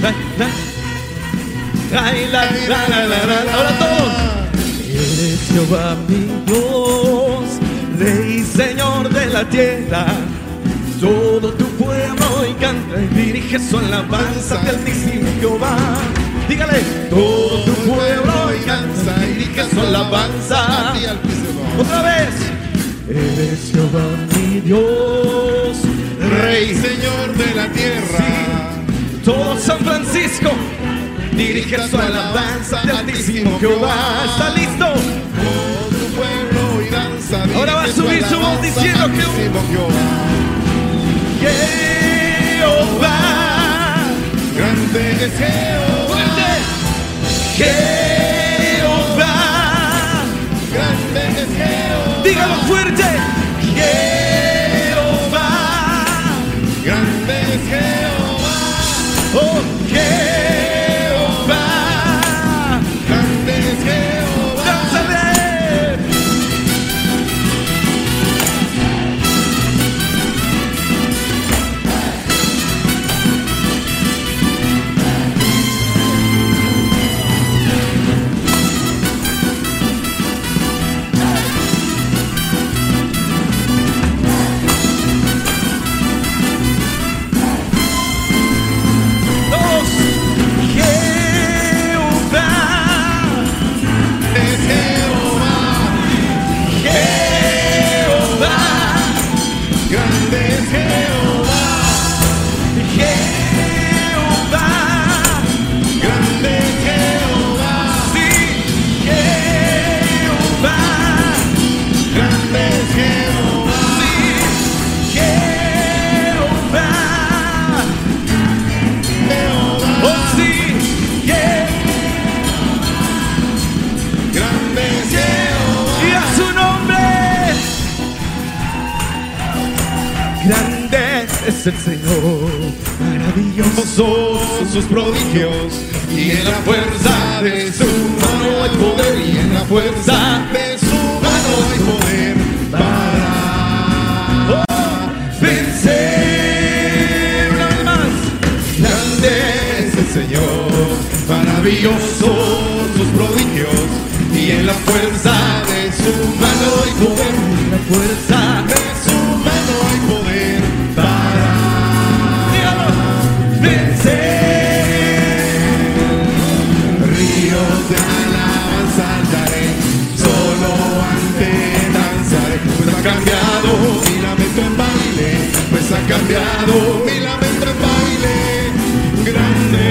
la, la, Ahora todos. Eres Jehová mi Dios, Rey Señor de la tierra. Todo tu pueblo y canta y dirige su alabanza de altísimo Jehová. Dígale, todo tu pueblo y canta y dirige su alabanza. Otra vez. Eres Jehová mi Dios, Rey, Señor de la tierra. todo San Francisco dirige su alabanza de altísimo Jehová. ¿Está listo? Todo tu pueblo y danza. Ahora va a subir su voz diciendo al que-. Jehová. Grande es Jehová. Fuerte. Jehová. Grande es Jehová. Dígalo fuerte. Es el Señor. Maravilloso. Sus prodigios y en la fuerza de su mano hay poder y en la fuerza de su mano hay poder para vencer una vez más. grande es el Señor maravilloso sus prodigios y en la fuerza de su mano hay poder La fuerza. cambiado mi lamento en baile, pues ha cambiado mi lamento en baile. Grande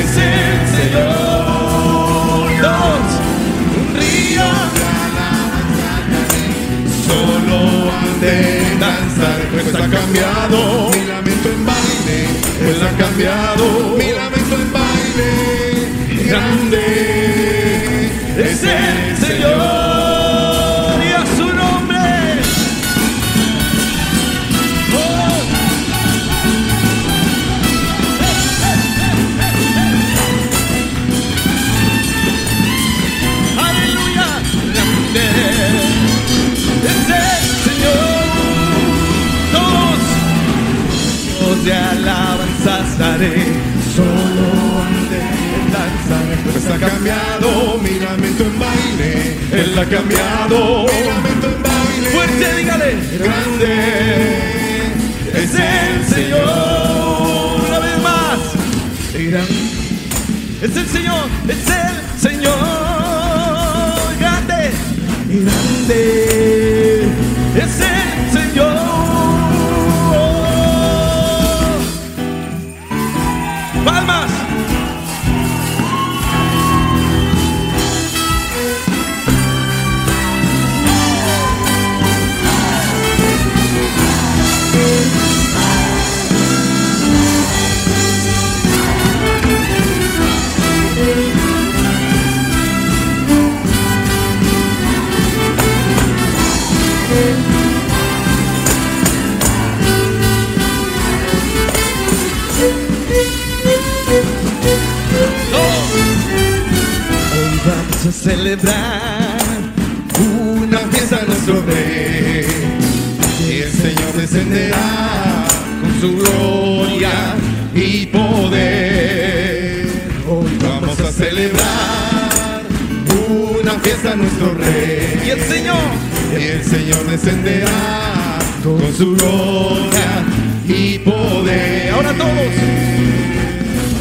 es el Señor. Un río solo han de danzar, pues ha cambiado mi lamento en baile, pues ha cambiado mi lamento en baile. Grande solo ante el danzaré. Pues ha cambiado mi lamento en baile. Él ha cambiado. Mi lamento en baile. Fuerte, dígale. Grande es el Señor. Una vez más. Es el Señor, es el Señor. Grande, grande celebrar una fiesta a nuestro rey. Y el Señor descenderá con su gloria y poder. Hoy vamos a celebrar una fiesta a nuestro rey. Y el Señor Y el Señor descenderá con su gloria y poder. Ahora todos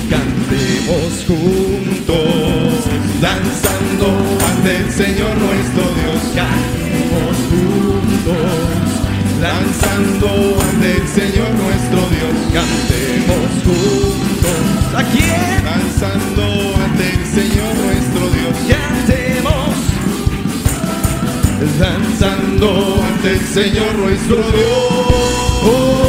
cantemos juntos, ante el Señor nuestro Dios. Cantemos juntos, Lanzando ante el Señor nuestro Dios. cantemos juntos. ¿A quién? Lanzando ante el Señor nuestro Dios. Cantemos, danzando Ante el Señor nuestro Dios.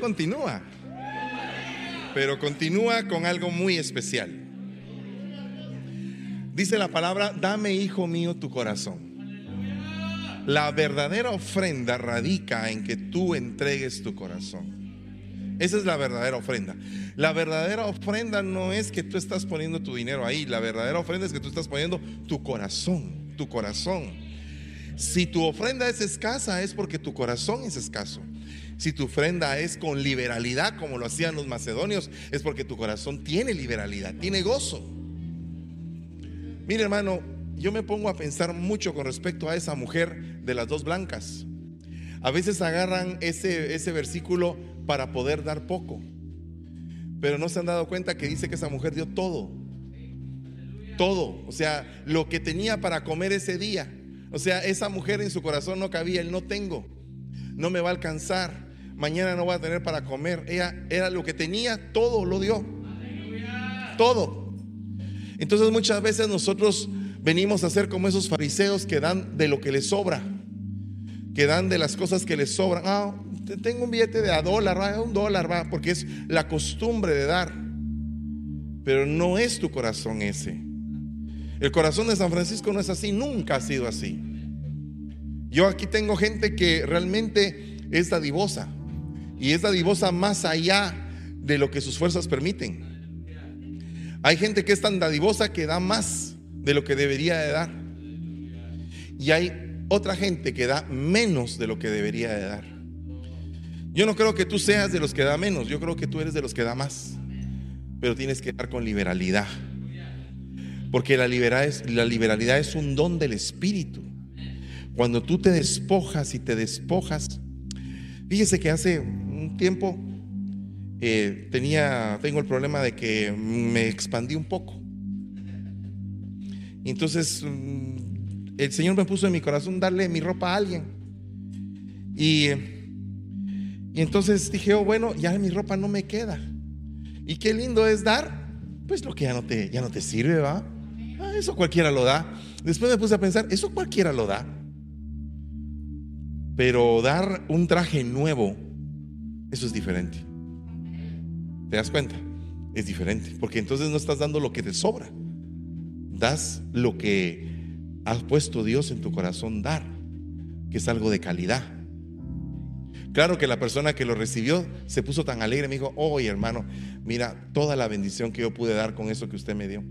Continúa, pero continúa con algo muy especial. Dice la palabra, dame, hijo mío, tu corazón. La verdadera ofrenda radica en que tú entregues tu corazón. Esa es la verdadera ofrenda. La verdadera ofrenda no es que tú estás poniendo tu dinero ahí. La verdadera ofrenda es que tú estás poniendo tu corazón, tu corazón. Si tu ofrenda es escasa es porque tu corazón es escaso. Si tu ofrenda es con liberalidad, como lo hacían los macedonios, es porque tu corazón tiene liberalidad, tiene gozo. Mire hermano, yo me pongo a pensar mucho con respecto a esa mujer de las dos blancas. A veces agarran ese, ese versículo para poder dar poco, pero no se han dado cuenta que dice que esa mujer dio todo. Todo, o sea, lo que tenía para comer ese día. O sea, esa mujer en su corazón no cabía, el no tengo, no me va a alcanzar, mañana no voy a tener para comer. Ella era lo que tenía, todo lo dio. Todo. Entonces muchas veces nosotros venimos a ser como esos fariseos que dan de lo que les sobra, que dan de las cosas que les sobran. Ah, tengo un billete de a dólar, va, un dólar, va, porque es la costumbre de dar. Pero no es tu corazón ese. El corazón de San Francisco no es así, nunca ha sido así. Yo aquí tengo gente que realmente es dadivosa y es dadivosa más allá de lo que sus fuerzas permiten. Hay gente que es tan dadivosa que da más de lo que debería de dar. Y hay otra gente que da menos de lo que debería de dar. Yo no creo que tú seas de los que da menos, yo creo que tú eres de los que da más. Pero tienes que dar con liberalidad. Porque la liberalidad es, la un don del Espíritu. Cuando tú te despojas y te despojas, fíjese que hace un tiempo eh, tenía, tengo el problema de que me expandí un poco. Entonces mm, el Señor me puso en mi corazón darle mi ropa a alguien. Y, y entonces dije, oh, bueno, ya mi ropa no me queda. Y qué lindo es dar, pues lo que ya no te, ya no te sirve, ¿va? Ah, eso cualquiera lo da. Después me puse a pensar, eso cualquiera lo da. Pero dar un traje nuevo, eso es diferente. ¿Te das cuenta? Es diferente, porque entonces no estás dando lo que te sobra. Das lo que ha puesto Dios en tu corazón dar, que es algo de calidad. Claro que la persona que lo recibió se puso tan alegre, me dijo, oye hermano, mira toda la bendición que yo pude dar con eso que usted me dio.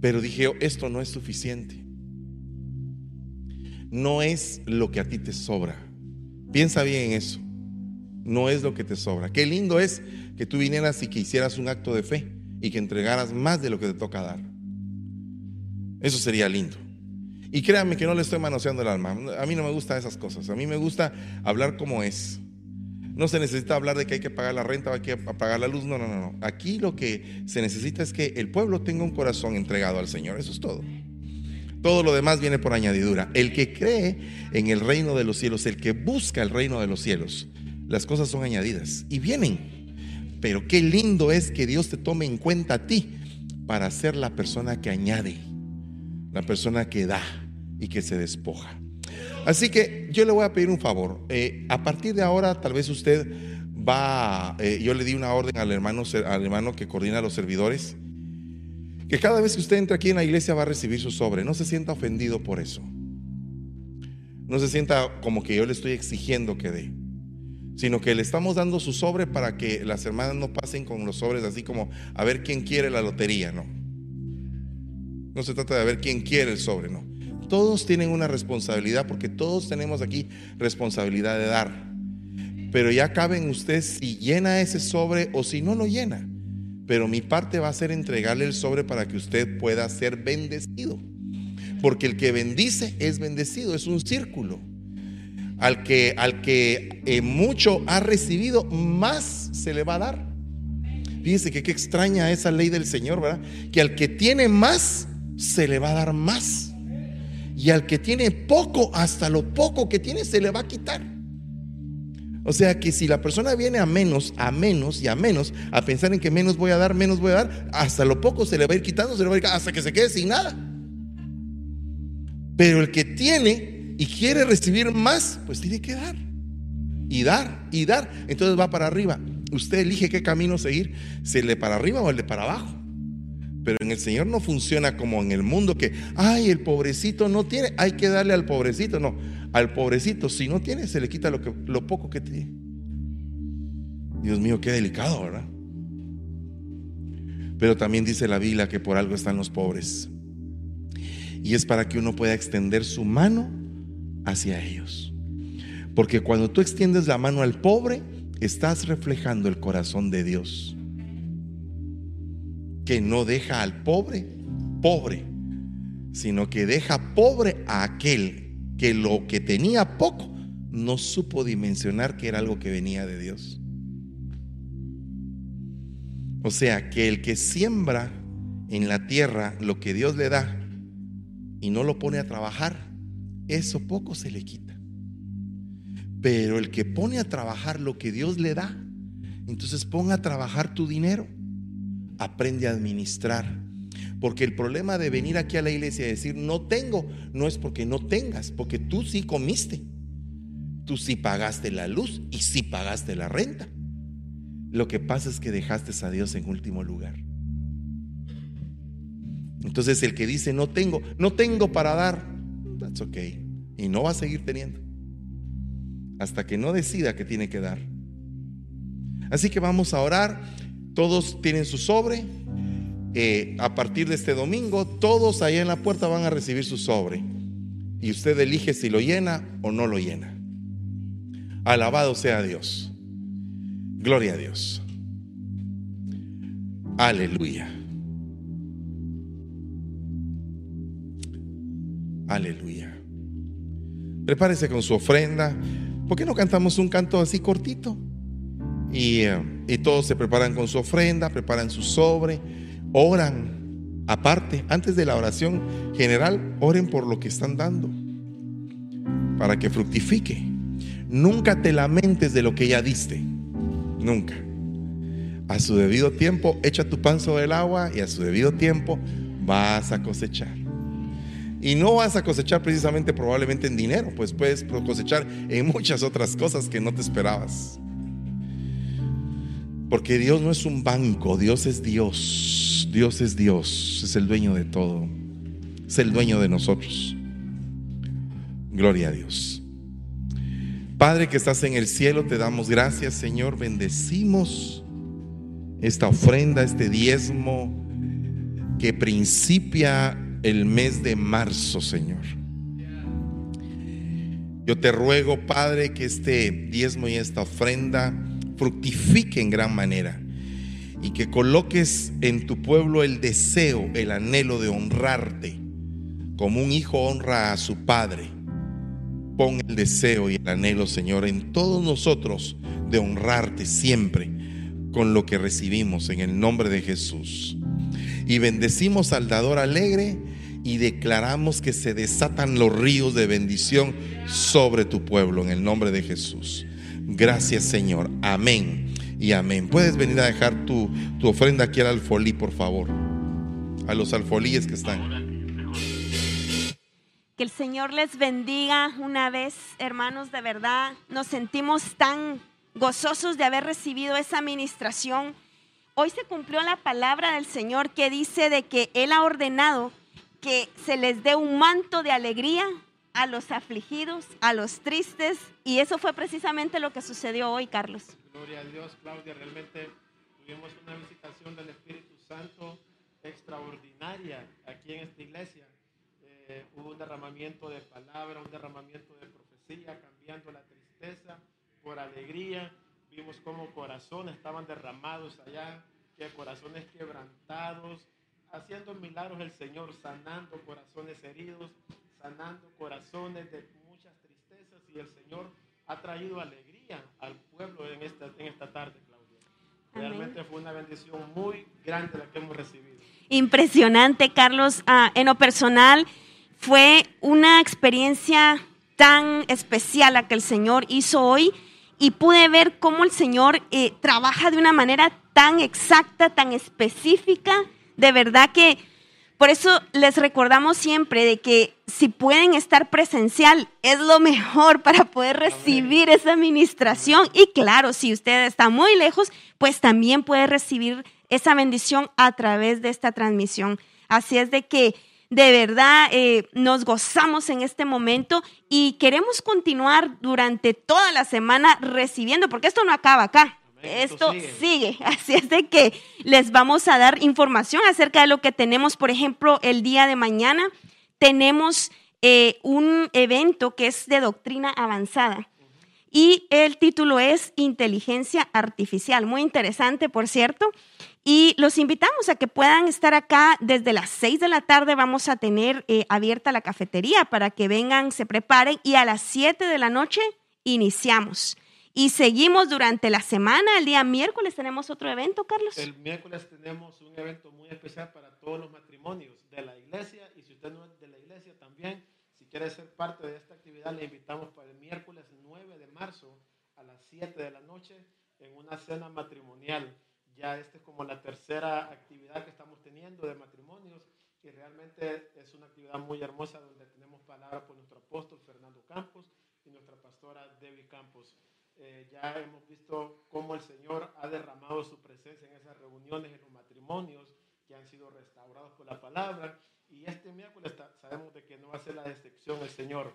Pero dije, esto no es suficiente no es lo que a ti te sobra. Piensa bien en eso. No es lo que te sobra. Qué lindo es que tú vinieras y que hicieras un acto de fe y que entregaras más de lo que te toca dar. Eso sería lindo. Y créanme que no le estoy manoseando el alma. A mí no me gustan esas cosas. A mí me gusta hablar como es. No se necesita hablar de que hay que pagar la renta o hay que pagar la luz. No, no, no, no. Aquí lo que se necesita es que el pueblo tenga un corazón entregado al Señor. Eso es todo. Todo lo demás viene por añadidura. El que cree en el reino de los cielos, el que busca el reino de los cielos, las cosas son añadidas y vienen. Pero qué lindo es que Dios te tome en cuenta a ti para ser la persona que añade, la persona que da y que se despoja. Así que yo le voy a pedir un favor. Eh, a partir de ahora, tal vez usted va, eh, yo le di una orden al hermano, al hermano que coordina los servidores que cada vez que usted entra aquí en la iglesia va a recibir su sobre. No se sienta ofendido por eso. No se sienta como que yo le estoy exigiendo que dé. Sino que le estamos dando su sobre para que las hermanas no pasen con los sobres así como a ver quién quiere la lotería, no. No se trata de ver quién quiere el sobre, no. Todos tienen una responsabilidad porque todos tenemos aquí responsabilidad de dar. Pero ya cabe en usted si llena ese sobre o si no lo llena pero mi parte va a ser entregarle el sobre para que usted pueda ser bendecido. Porque el que bendice es bendecido, es un círculo. Al que, al que eh, mucho ha recibido, más se le va a dar. Fíjese que qué extraña esa ley del Señor, ¿verdad? Que al que tiene más, se le va a dar más. Y al que tiene poco, hasta lo poco que tiene, se le va a quitar. O sea que si la persona viene a menos, a menos y a menos, a pensar en que menos voy a dar, menos voy a dar, hasta lo poco se le va a ir quitando, se le va a ir hasta que se quede sin nada. Pero el que tiene y quiere recibir más, pues tiene que dar. Y dar, y dar. Entonces va para arriba. Usted elige qué camino seguir, si el de para arriba o el de para abajo. Pero en el Señor no funciona como en el mundo que, ay, el pobrecito no tiene, hay que darle al pobrecito. No, al pobrecito, si no tiene, se le quita lo, que, lo poco que tiene. Dios mío, qué delicado, ¿verdad? Pero también dice la Biblia que por algo están los pobres. Y es para que uno pueda extender su mano hacia ellos. Porque cuando tú extiendes la mano al pobre, estás reflejando el corazón de Dios que no deja al pobre pobre, sino que deja pobre a aquel que lo que tenía poco no supo dimensionar que era algo que venía de Dios. O sea, que el que siembra en la tierra lo que Dios le da y no lo pone a trabajar, eso poco se le quita. Pero el que pone a trabajar lo que Dios le da, entonces ponga a trabajar tu dinero, aprende a administrar. Porque el problema de venir aquí a la iglesia y decir no tengo, no es porque no tengas, porque tú sí comiste. Tú sí pagaste la luz y sí pagaste la renta. Lo que pasa es que dejaste a Dios en último lugar. Entonces el que dice no tengo, no tengo para dar, Y no va a seguir teniendo. Hasta que no decida que tiene que dar. Así que vamos a orar. Todos tienen su sobre. Eh, a partir de este domingo, todos allá en la puerta van a recibir su sobre. Y usted elige si lo llena o no lo llena. Alabado sea Dios. Gloria a Dios. Aleluya. Aleluya. Prepárese con su ofrenda. ¿Por qué no cantamos un canto así cortito? Y, eh, y, todos se preparan con su ofrenda, preparan su sobre, oran. Aparte, antes de la oración general, oren por lo que están dando, para que fructifique. Nunca te lamentes de lo que ya diste, nunca. A su debido tiempo, echa tu pan sobre el agua y a su debido tiempo vas a cosechar. Y no vas a cosechar precisamente probablemente en dinero, pues puedes cosechar en (laughs) muchas otras cosas que no te esperabas. Porque Dios no es un banco, Dios es Dios. Dios es Dios, es el dueño de todo. Es el dueño de nosotros. Gloria a Dios. Padre que estás en el cielo, te damos gracias, Señor. Bendecimos esta ofrenda, este diezmo que principia el mes de marzo, Señor. Yo te ruego, Padre, que este diezmo y esta ofrenda fructifique en gran manera y que coloques en tu pueblo el deseo, el anhelo de honrarte, como un hijo honra a su padre. Pon el deseo y el anhelo, Señor, en todos nosotros de honrarte siempre con lo que recibimos en el nombre de Jesús. Y bendecimos al dador alegre y declaramos que se desatan los ríos de bendición sobre tu pueblo en el nombre de Jesús. Gracias Señor. Amén y amén. Puedes venir a dejar tu, tu ofrenda aquí al alfolí, por favor. A los alfolíes que están. Que el Señor les bendiga una vez, hermanos, de verdad. Nos sentimos tan gozosos de haber recibido esa administración. Hoy se cumplió la palabra del Señor que dice de que Él ha ordenado que se les dé un manto de alegría a los afligidos, a los tristes, y eso fue precisamente lo que sucedió hoy, Carlos. Gloria a Dios, Claudia, realmente tuvimos una visitación del Espíritu Santo extraordinaria aquí en esta iglesia. Eh, hubo un derramamiento de palabra, un derramamiento de profecía, cambiando la tristeza por alegría. Vimos cómo corazones estaban derramados allá, que corazones quebrantados, haciendo milagros el Señor, sanando corazones heridos, sanando corazones de muchas tristezas y el Señor ha traído alegría al pueblo en esta, en esta tarde, Claudia. Realmente fue una bendición muy grande la que hemos recibido. Impresionante, Carlos. Ah, en lo personal, fue una experiencia tan especial la que el Señor hizo hoy y pude ver cómo el Señor eh, trabaja de una manera tan exacta, tan específica de verdad que por eso les recordamos siempre de que si pueden estar presencial es lo mejor para poder recibir esa administración. Y claro, si usted está muy lejos, pues también puede recibir esa bendición a través de esta transmisión. Así es de que de verdad eh, nos gozamos en este momento y queremos continuar durante toda la semana recibiendo, porque esto no acaba acá. Esto sigue. (laughs) Así es de que les vamos a dar información acerca de lo que tenemos, por ejemplo, el día de mañana. Tenemos eh, un evento que es de doctrina avanzada y el título es Inteligencia Artificial. Muy interesante, por cierto. Y los invitamos a que puedan estar acá desde las 6 de la tarde. Vamos a tener eh, abierta la cafetería para que vengan, se preparen y a las 7 de la noche iniciamos. Y seguimos durante la semana. El día miércoles tenemos otro evento, Carlos. El miércoles tenemos un evento muy especial para todos los matrimonios de la iglesia. Y si usted no es de la iglesia también, si quiere ser parte de esta actividad, le invitamos para el miércoles 9 de marzo a las 7 de la noche en una cena matrimonial. Ya esta es como la tercera actividad que estamos teniendo de matrimonios y realmente es una actividad muy hermosa donde tenemos palabra por nuestro apóstol Fernando Campos y nuestra pastora Debbie Campos. Eh, ya hemos visto cómo el Señor ha derramado su presencia en esas reuniones, en los matrimonios que han sido restaurados por la palabra. Y este miércoles sabemos de que no va a ser la excepción el Señor.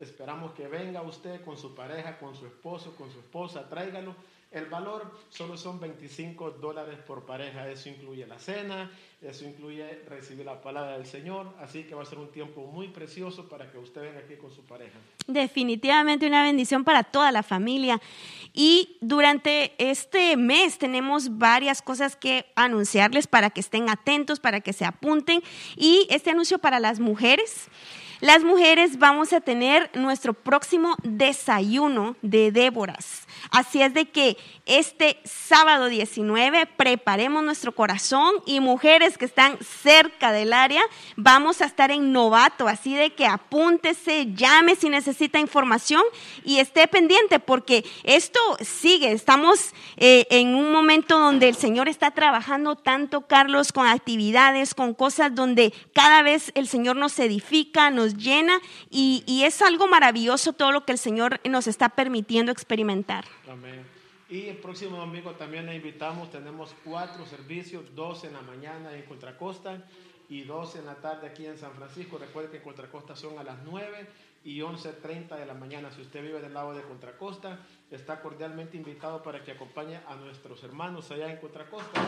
Esperamos que venga usted con su pareja, con su esposo, con su esposa, tráigalo el valor solo son 25 dólares por pareja. Eso incluye la cena, eso incluye recibir la palabra del Señor. Así que va a ser un tiempo muy precioso para que usted venga aquí con su pareja. Definitivamente una bendición para toda la familia. Y durante este mes tenemos varias cosas que anunciarles para que estén atentos, para que se apunten. Y este anuncio para las mujeres. Las mujeres vamos a tener nuestro próximo desayuno de Déboras. Así es de que este sábado 19 preparemos nuestro corazón y mujeres que están cerca del área, vamos a estar en novato, así de que apúntese, llame si necesita información y esté pendiente porque esto sigue, estamos eh, en un momento donde el Señor está trabajando tanto, Carlos, con actividades, con cosas donde cada vez el Señor nos edifica, nos llena y, es algo maravilloso todo lo que el Señor nos está permitiendo experimentar. Amén. Y el próximo domingo también le invitamos, tenemos cuatro servicios, dos en la mañana en Contracosta y dos en la tarde aquí en San Francisco. Recuerde que en Contracosta son a las 9 y 11.30 de la mañana. Si usted vive del lado de Contracosta, está cordialmente invitado para que acompañe a nuestros hermanos allá en Contracosta.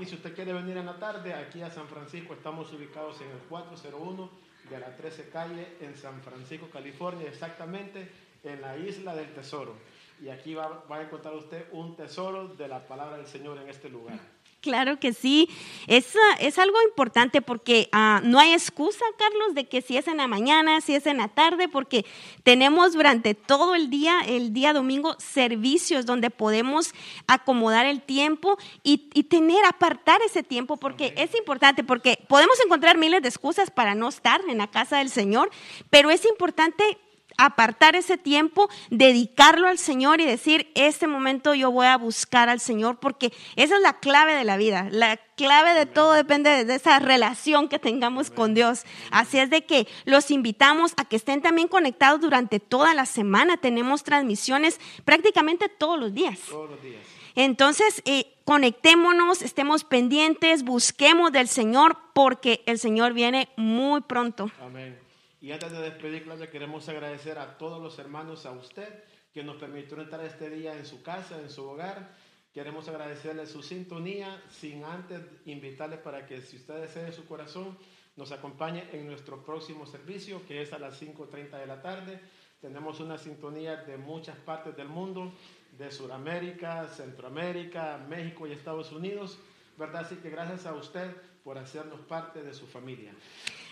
Y si usted quiere venir en la tarde, aquí a San Francisco, estamos ubicados en el 401 de la 13 calle en San Francisco, California, exactamente en la isla del Tesoro y aquí va, a encontrar usted un tesoro de la palabra del Señor en este lugar. Claro que sí, es, es algo importante porque ah, no hay excusa, Carlos, de que si es en la mañana, si es en la tarde, porque tenemos durante todo el día, el día domingo, servicios donde podemos acomodar el tiempo y, tener, apartar ese tiempo, porque es importante, porque podemos encontrar miles de excusas para no estar en la casa del Señor, pero es importante apartar ese tiempo, dedicarlo al Señor y decir, este momento yo voy a buscar al Señor, porque esa es la clave de la vida. La clave de todo depende de esa relación que tengamos con Dios. Así es de que los invitamos a que estén también conectados durante toda la semana. Tenemos transmisiones prácticamente todos los días. Todos los días. Entonces, eh, conectémonos, estemos pendientes, busquemos del Señor, porque el Señor viene muy pronto. Amén. Y antes de despedir, Claudia, queremos agradecer a todos los hermanos, a usted, que nos permitió entrar este día en su casa, en su hogar. Queremos agradecerle su sintonía, sin antes invitarle para que si usted desea en su corazón, nos acompañe en nuestro próximo servicio, que es a las 5.30 de la tarde. Tenemos una sintonía de muchas partes del mundo, de Sudamérica, Centroamérica, México y Estados Unidos, ¿verdad? Así que gracias a usted por hacernos parte de su familia.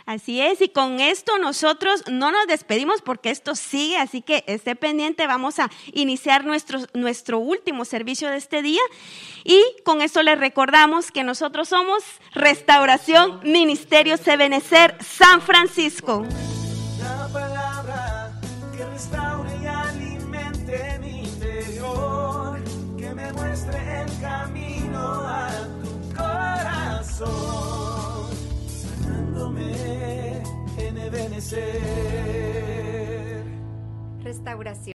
Así es, y con esto nosotros no nos despedimos porque esto sigue, así que esté pendiente, vamos a iniciar nuestro, nuestro último servicio de este día y con esto les recordamos que nosotros somos Restauración Ministerio Sebenecer San Francisco. La palabra que restaure y alimente mi interior, que me muestre el camino a tu corazón Restauración.